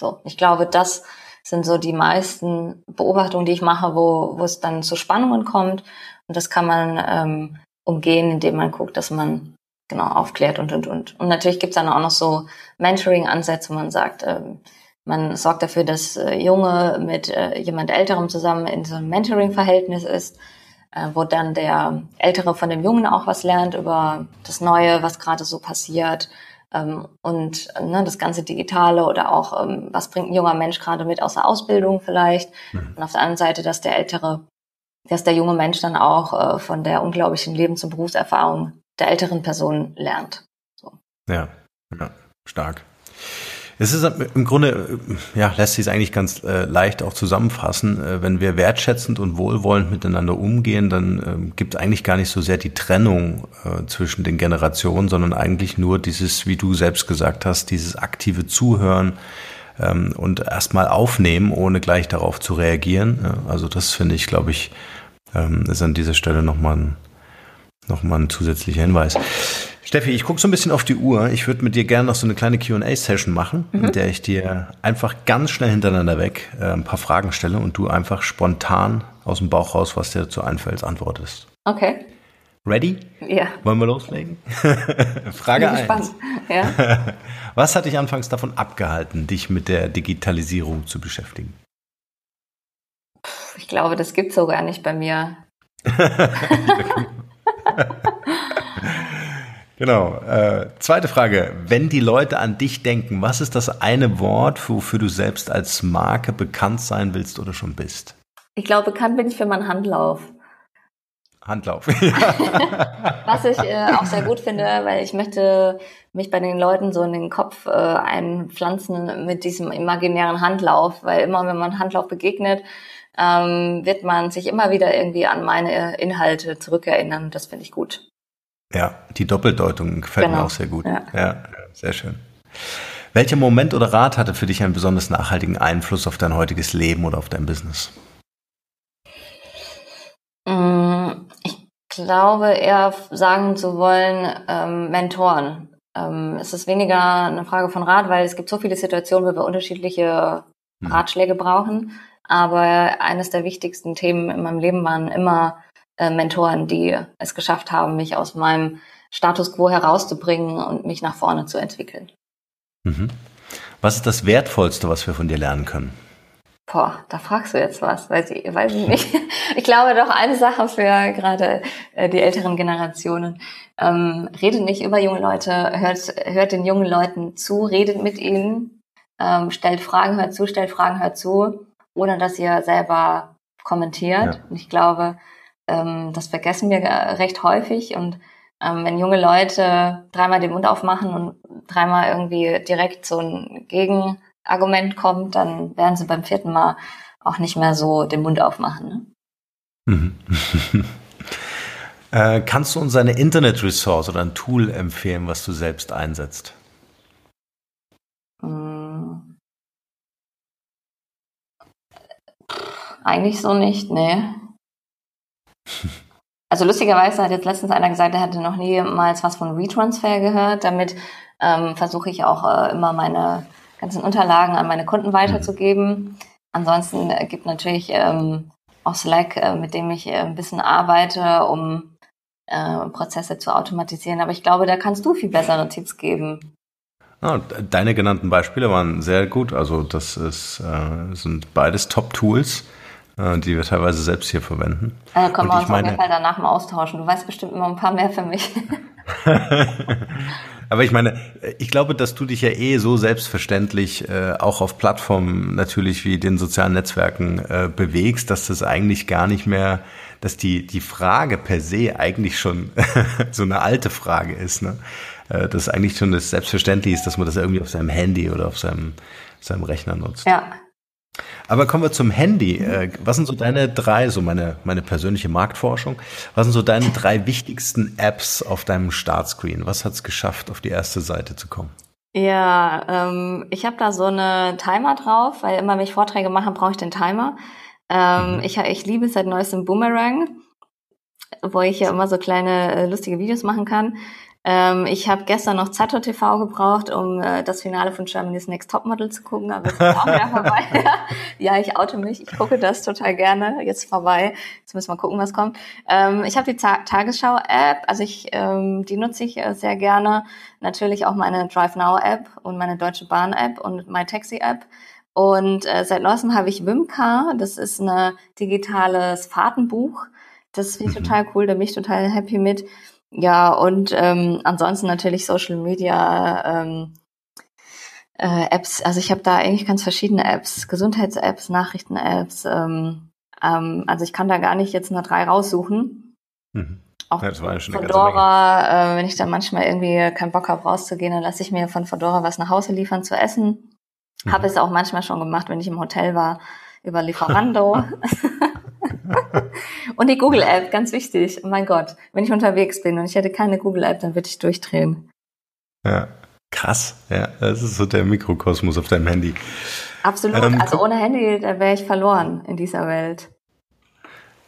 So, ich glaube, das sind so die meisten Beobachtungen, die ich mache, wo, wo es dann zu Spannungen kommt. Und das kann man ähm, umgehen, indem man guckt, dass man genau aufklärt und und und. Und natürlich gibt's dann auch noch so Mentoring-Ansätze, wo man sagt, ähm, man sorgt dafür, dass äh, Junge mit äh, jemand Älterem zusammen in so einem Mentoring-Verhältnis ist, äh, wo dann der Ältere von dem Jungen auch was lernt über das Neue, was gerade so passiert. Ähm, und ne, das ganze Digitale oder auch, ähm, was bringt ein junger Mensch gerade mit aus der Ausbildung vielleicht. Mhm. Und auf der anderen Seite, dass der Ältere dass der junge Mensch dann auch äh, von der unglaublichen Lebens- und Berufserfahrung der älteren Person lernt. So. Ja, ja, stark. Es ist im Grunde, äh, ja, lässt sich es eigentlich ganz äh, leicht auch zusammenfassen. Äh, wenn wir wertschätzend und wohlwollend miteinander umgehen, dann äh, gibt es eigentlich gar nicht so sehr die Trennung äh, zwischen den Generationen, sondern eigentlich nur dieses, wie du selbst gesagt hast, dieses aktive Zuhören, ähm, und erstmal aufnehmen, ohne gleich darauf zu reagieren. Ja, also das finde ich, glaube ich, ähm, ist an dieser Stelle nochmal ein, noch mal ein zusätzlicher Hinweis. Steffi, ich gucke so ein bisschen auf die Uhr. Ich würde mit dir gerne noch so eine kleine QA-Session machen, mhm. in der ich dir einfach ganz schnell hintereinander weg äh, ein paar Fragen stelle und du einfach spontan aus dem Bauch raus, was dir dazu einfällt, antwortest. Okay. Ready? Ja. Wollen wir loslegen? *laughs* Frage 1. Ja. *laughs* Was hat dich anfangs davon abgehalten, dich mit der Digitalisierung zu beschäftigen? Ich glaube, das gibt es so gar nicht bei mir. *laughs* genau. Äh, zweite Frage. Wenn die Leute an dich denken, was ist das eine Wort, wofür du selbst als Marke bekannt sein willst oder schon bist? Ich glaube, bekannt bin ich für meinen Handlauf. Handlauf. *laughs* Was ich äh, auch sehr gut finde, weil ich möchte mich bei den Leuten so in den Kopf äh, einpflanzen mit diesem imaginären Handlauf, weil immer wenn man Handlauf begegnet, ähm, wird man sich immer wieder irgendwie an meine Inhalte zurückerinnern. Das finde ich gut. Ja, die Doppeldeutung gefällt genau. mir auch sehr gut. Ja. ja, sehr schön. Welcher Moment oder Rat hatte für dich einen besonders nachhaltigen Einfluss auf dein heutiges Leben oder auf dein Business? Glaube eher sagen zu wollen, ähm, Mentoren. Ähm, es ist weniger eine Frage von Rat, weil es gibt so viele Situationen, wo wir unterschiedliche hm. Ratschläge brauchen. Aber eines der wichtigsten Themen in meinem Leben waren immer äh, Mentoren, die es geschafft haben, mich aus meinem Status quo herauszubringen und mich nach vorne zu entwickeln. Mhm. Was ist das Wertvollste, was wir von dir lernen können? Boah, da fragst du jetzt was, weiß ich, weiß ich nicht. *laughs* Ich glaube doch eine Sache für gerade äh, die älteren Generationen. Ähm, redet nicht über junge Leute, hört, hört den jungen Leuten zu, redet mit ihnen, ähm, stellt Fragen, hört zu, stellt Fragen, hört zu, ohne dass ihr selber kommentiert. Ja. Und ich glaube, ähm, das vergessen wir recht häufig und ähm, wenn junge Leute dreimal den Mund aufmachen und dreimal irgendwie direkt so ein Gegen Argument kommt, dann werden sie beim vierten Mal auch nicht mehr so den Mund aufmachen. Ne? Mhm. *laughs* äh, kannst du uns eine Internet-Resource oder ein Tool empfehlen, was du selbst einsetzt? Hm. Eigentlich so nicht, nee. *laughs* Also lustigerweise hat jetzt letztens einer gesagt, er hätte noch niemals was von Retransfer gehört. Damit ähm, versuche ich auch äh, immer meine ganzen Unterlagen an meine Kunden weiterzugeben. Ansonsten äh, gibt natürlich ähm, auch Slack, äh, mit dem ich äh, ein bisschen arbeite, um äh, Prozesse zu automatisieren. Aber ich glaube, da kannst du viel bessere Tipps geben. Ah, deine genannten Beispiele waren sehr gut. Also das ist, äh, sind beides Top-Tools, äh, die wir teilweise selbst hier verwenden. Also können wir uns meine, auf jeden Fall danach mal austauschen. Du weißt bestimmt immer ein paar mehr für mich. *laughs* *laughs* Aber ich meine, ich glaube, dass du dich ja eh so selbstverständlich äh, auch auf Plattformen natürlich wie den sozialen Netzwerken äh, bewegst, dass das eigentlich gar nicht mehr, dass die, die Frage per se eigentlich schon *laughs* so eine alte Frage ist. Ne? Äh, dass eigentlich schon das selbstverständlich ist, dass man das irgendwie auf seinem Handy oder auf seinem, seinem Rechner nutzt. Ja, aber kommen wir zum Handy. Äh, was sind so deine drei, so meine, meine persönliche Marktforschung, was sind so deine drei wichtigsten Apps auf deinem Startscreen? Was hat es geschafft, auf die erste Seite zu kommen? Ja, ähm, ich habe da so eine Timer drauf, weil immer, wenn ich Vorträge mache, brauche ich den Timer. Ähm, mhm. ich, ich liebe seit neuestem Boomerang, wo ich ja immer so kleine äh, lustige Videos machen kann. Ähm, ich habe gestern noch Zato TV gebraucht, um äh, das Finale von Germany's Next Topmodel zu gucken, aber es ist auch wieder vorbei. *laughs* *laughs* ja, ich oute mich. Ich gucke das total gerne. Jetzt vorbei. Jetzt müssen wir gucken, was kommt. Ähm, ich habe die Ta Tagesschau-App, also ich, ähm, die nutze ich äh, sehr gerne. Natürlich auch meine Drive Now App und meine Deutsche Bahn App und My Taxi App. Und äh, seit neuestem habe ich Wimcar. Das ist ein digitales Fahrtenbuch. Das finde ich mhm. total cool. Da bin ich total happy mit. Ja, und ähm, ansonsten natürlich Social Media ähm, äh, Apps. Also ich habe da eigentlich ganz verschiedene Apps, Gesundheits-Apps, Nachrichten-Apps. Ähm, ähm, also ich kann da gar nicht jetzt nur drei raussuchen. Mhm. Auch ja, schon Fedora, äh, wenn ich dann manchmal irgendwie keinen Bock habe rauszugehen, dann lasse ich mir von Fedora was nach Hause liefern zu essen. Mhm. Habe es auch manchmal schon gemacht, wenn ich im Hotel war, über *laughs* Lieferando. *laughs* *laughs* und die Google-App, ganz wichtig. Oh mein Gott, wenn ich unterwegs bin und ich hätte keine Google-App, dann würde ich durchdrehen. Ja, krass. Ja, das ist so der Mikrokosmos auf deinem Handy. Absolut. Ähm, also ohne Handy, da wäre ich verloren in dieser Welt.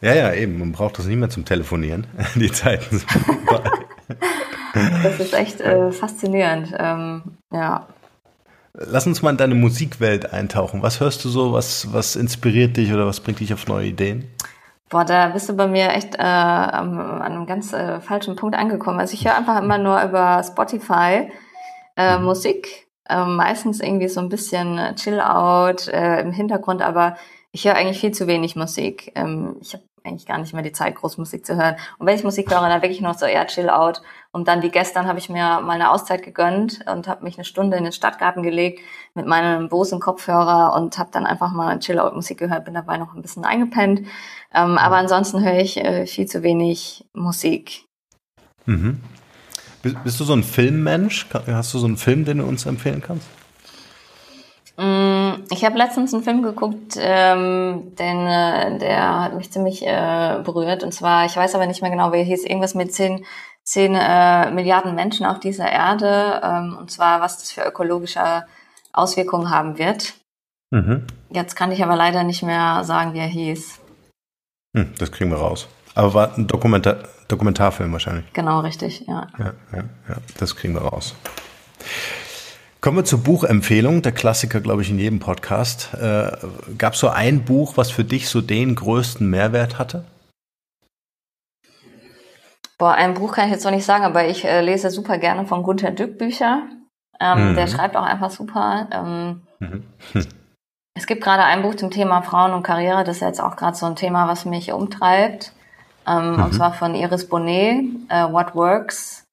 Ja, ja, eben. Man braucht das nicht mehr zum Telefonieren. *laughs* Die Zeiten sind vorbei. das ist echt äh, faszinierend. Ähm, ja. Lass uns mal in deine Musikwelt eintauchen. Was hörst du so? Was, was inspiriert dich oder was bringt dich auf neue Ideen? Boah, da bist du bei mir echt äh, an einem ganz äh, falschen Punkt angekommen. Also ich höre einfach immer nur über Spotify äh, mhm. Musik. Äh, meistens irgendwie so ein bisschen Chill-out äh, im Hintergrund, aber ich höre eigentlich viel zu wenig Musik. Ähm, ich habe eigentlich gar nicht mehr die Zeit, groß Musik zu hören. Und wenn ich Musik höre, dann wirklich noch so eher chill out. Und dann wie gestern habe ich mir mal eine Auszeit gegönnt und habe mich eine Stunde in den Stadtgarten gelegt mit meinem Bose-Kopfhörer und habe dann einfach mal chill out Musik gehört, bin dabei noch ein bisschen eingepennt. Ähm, aber ansonsten höre ich äh, viel zu wenig Musik. Mhm. Bist du so ein Filmmensch? Hast du so einen Film, den du uns empfehlen kannst? Mm, ich habe letztens einen Film geguckt, ähm, den, äh, der hat mich ziemlich äh, berührt. Und zwar, ich weiß aber nicht mehr genau, wie er hieß, irgendwas mit zehn, zehn äh, Milliarden Menschen auf dieser Erde. Ähm, und zwar, was das für ökologische Auswirkungen haben wird. Mhm. Jetzt kann ich aber leider nicht mehr sagen, wie er hieß. Hm, das kriegen wir raus. Aber war ein Dokumentar Dokumentarfilm wahrscheinlich. Genau, richtig, ja. Ja, ja, ja. Das kriegen wir raus. Kommen wir zur Buchempfehlung, der Klassiker, glaube ich, in jedem Podcast. Äh, Gab es so ein Buch, was für dich so den größten Mehrwert hatte? Boah, ein Buch kann ich jetzt noch nicht sagen, aber ich äh, lese super gerne von Gunther Dück Bücher. Ähm, mhm. Der schreibt auch einfach super. Ähm, mhm. es gibt gerade ein Buch zum Thema Frauen und Karriere. Das ist jetzt auch gerade so ein Thema, was mich umtreibt. Ähm, mhm. Und zwar von Iris Bonet, uh, What Works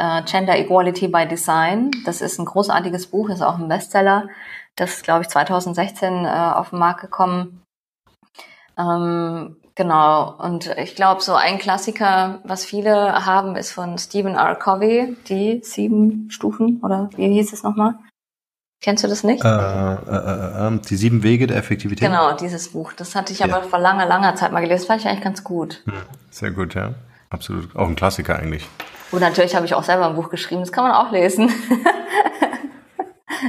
äh, Gender Equality by Design. Das ist ein großartiges Buch, ist auch ein Bestseller. Das ist, glaube ich, 2016 äh, auf den Markt gekommen. Ähm, genau. Und ich glaube, so ein Klassiker, was viele haben, ist von Stephen R. Covey, die sieben Stufen, oder wie hieß es nochmal? Kennst du das nicht? Äh, äh, äh, ähm, die sieben Wege der Effektivität. Genau, dieses Buch. Das hatte ich ja. aber vor langer, langer Zeit mal gelesen. Das fand ich eigentlich ganz gut. Hm, sehr gut, ja. Absolut. Auch ein Klassiker eigentlich. Und natürlich habe ich auch selber ein Buch geschrieben, das kann man auch lesen. *laughs*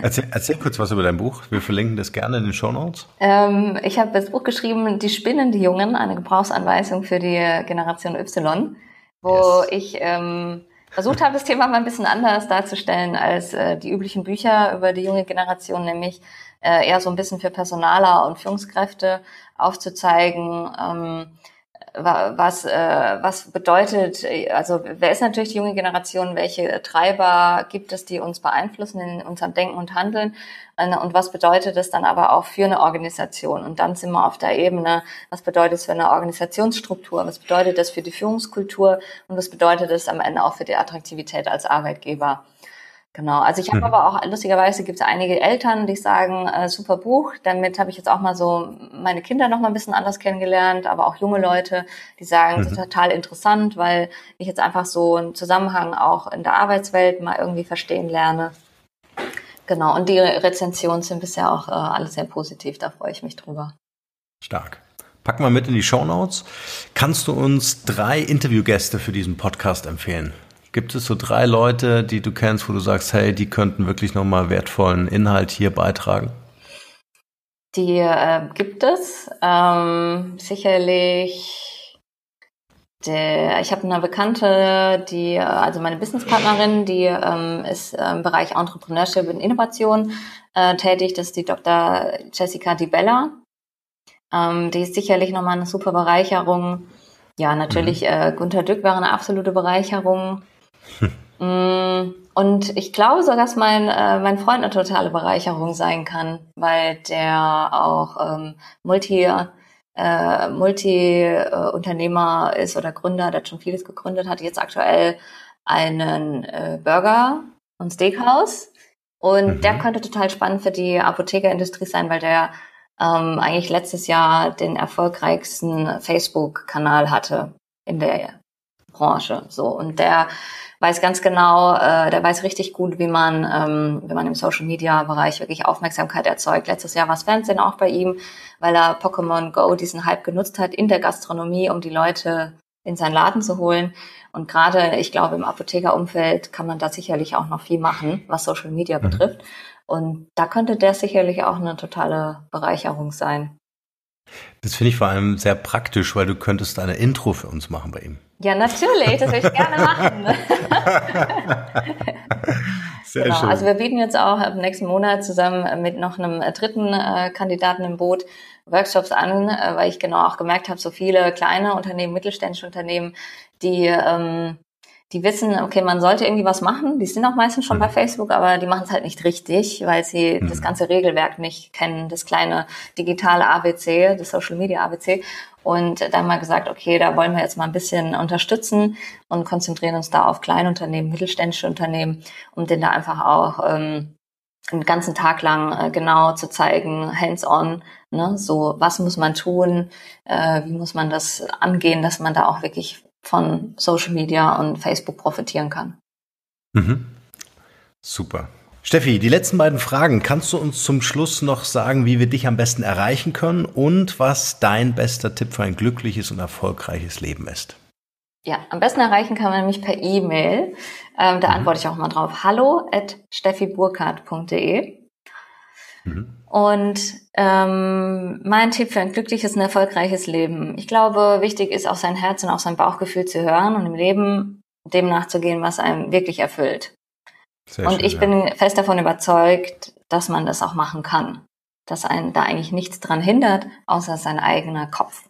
erzähl, erzähl kurz was über dein Buch. Wir verlinken das gerne in den Show Notes. Ähm, ich habe das Buch geschrieben, Die Spinnen, die Jungen, eine Gebrauchsanweisung für die Generation Y, wo yes. ich ähm, versucht habe, das Thema mal ein bisschen anders darzustellen als äh, die üblichen Bücher über die junge Generation, nämlich äh, eher so ein bisschen für Personaler und Führungskräfte aufzuzeigen, ähm, was, äh, was bedeutet, also wer ist natürlich die junge Generation, welche Treiber gibt es, die uns beeinflussen in unserem Denken und Handeln äh, und was bedeutet es dann aber auch für eine Organisation? Und dann sind wir auf der Ebene, was bedeutet es für eine Organisationsstruktur, was bedeutet das für die Führungskultur und was bedeutet es am Ende auch für die Attraktivität als Arbeitgeber? Genau, also ich habe mhm. aber auch, lustigerweise gibt es einige Eltern, die sagen, äh, super Buch, damit habe ich jetzt auch mal so meine Kinder noch mal ein bisschen anders kennengelernt, aber auch junge Leute, die sagen, mhm. total interessant, weil ich jetzt einfach so einen Zusammenhang auch in der Arbeitswelt mal irgendwie verstehen lerne. Genau, und die Rezensionen sind bisher auch äh, alle sehr positiv, da freue ich mich drüber. Stark. Pack mal mit in die Show Notes. Kannst du uns drei Interviewgäste für diesen Podcast empfehlen? Gibt es so drei Leute, die du kennst, wo du sagst, hey, die könnten wirklich nochmal wertvollen Inhalt hier beitragen? Die äh, gibt es. Ähm, sicherlich der, ich habe eine Bekannte, die, also meine Businesspartnerin, die ähm, ist im Bereich Entrepreneurship und Innovation äh, tätig. Das ist die Dr. Jessica Di Bella. Ähm, die ist sicherlich nochmal eine super Bereicherung. Ja, natürlich, mhm. äh, Gunter Dück wäre eine absolute Bereicherung. Mm, und ich glaube sogar, dass mein, äh, mein Freund eine totale Bereicherung sein kann, weil der auch ähm, Multi, äh, Multi-Unternehmer ist oder Gründer, der schon vieles gegründet hat, jetzt aktuell einen äh, Burger- und Steakhouse. Und mhm. der könnte total spannend für die Apothekerindustrie sein, weil der ähm, eigentlich letztes Jahr den erfolgreichsten Facebook-Kanal hatte in der Branche. So und der weiß ganz genau, äh, der weiß richtig gut, wie man, ähm, wie man im Social Media Bereich wirklich Aufmerksamkeit erzeugt. Letztes Jahr war es Fernsehen auch bei ihm, weil er Pokémon Go diesen Hype genutzt hat in der Gastronomie, um die Leute in seinen Laden zu holen. Und gerade, ich glaube, im Apothekerumfeld kann man da sicherlich auch noch viel machen, was Social Media mhm. betrifft. Und da könnte der sicherlich auch eine totale Bereicherung sein. Das finde ich vor allem sehr praktisch, weil du könntest eine Intro für uns machen bei ihm. Ja, natürlich, das würde ich gerne machen. *laughs* *laughs* Sehr genau. schön. Also wir bieten jetzt auch im nächsten Monat zusammen mit noch einem dritten äh, Kandidaten im Boot Workshops an, äh, weil ich genau auch gemerkt habe, so viele kleine Unternehmen, mittelständische Unternehmen, die ähm, die wissen, okay, man sollte irgendwie was machen. Die sind auch meistens schon mhm. bei Facebook, aber die machen es halt nicht richtig, weil sie mhm. das ganze Regelwerk nicht kennen, das kleine digitale ABC, das Social Media ABC. Und dann mal gesagt, okay, da wollen wir jetzt mal ein bisschen unterstützen und konzentrieren uns da auf Kleinunternehmen, mittelständische Unternehmen, um denen da einfach auch ähm, einen ganzen Tag lang äh, genau zu zeigen, hands-on, ne, so was muss man tun, äh, wie muss man das angehen, dass man da auch wirklich von Social Media und Facebook profitieren kann. Mhm. Super. Steffi, die letzten beiden Fragen. Kannst du uns zum Schluss noch sagen, wie wir dich am besten erreichen können und was dein bester Tipp für ein glückliches und erfolgreiches Leben ist? Ja, am besten erreichen kann man mich per E-Mail. Ähm, da mhm. antworte ich auch mal drauf. Hallo at steffiburkhardt.de. Mhm. Und ähm, mein Tipp für ein glückliches und erfolgreiches Leben. Ich glaube, wichtig ist, auf sein Herz und auf sein Bauchgefühl zu hören und im Leben dem nachzugehen, was einem wirklich erfüllt. Sehr und schön, ich ja. bin fest davon überzeugt, dass man das auch machen kann. Dass einen da eigentlich nichts dran hindert, außer sein eigener Kopf.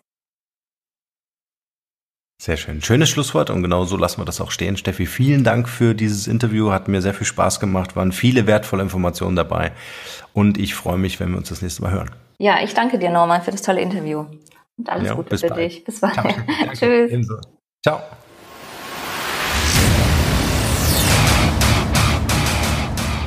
Sehr schön. Schönes Schlusswort und genau so lassen wir das auch stehen. Steffi, vielen Dank für dieses Interview. Hat mir sehr viel Spaß gemacht, waren viele wertvolle Informationen dabei und ich freue mich, wenn wir uns das nächste Mal hören. Ja, ich danke dir, Norman, für das tolle Interview. Und alles ja, Gute für bald. dich. Bis bald. Ciao. *laughs* Tschüss. Ebenso. Ciao.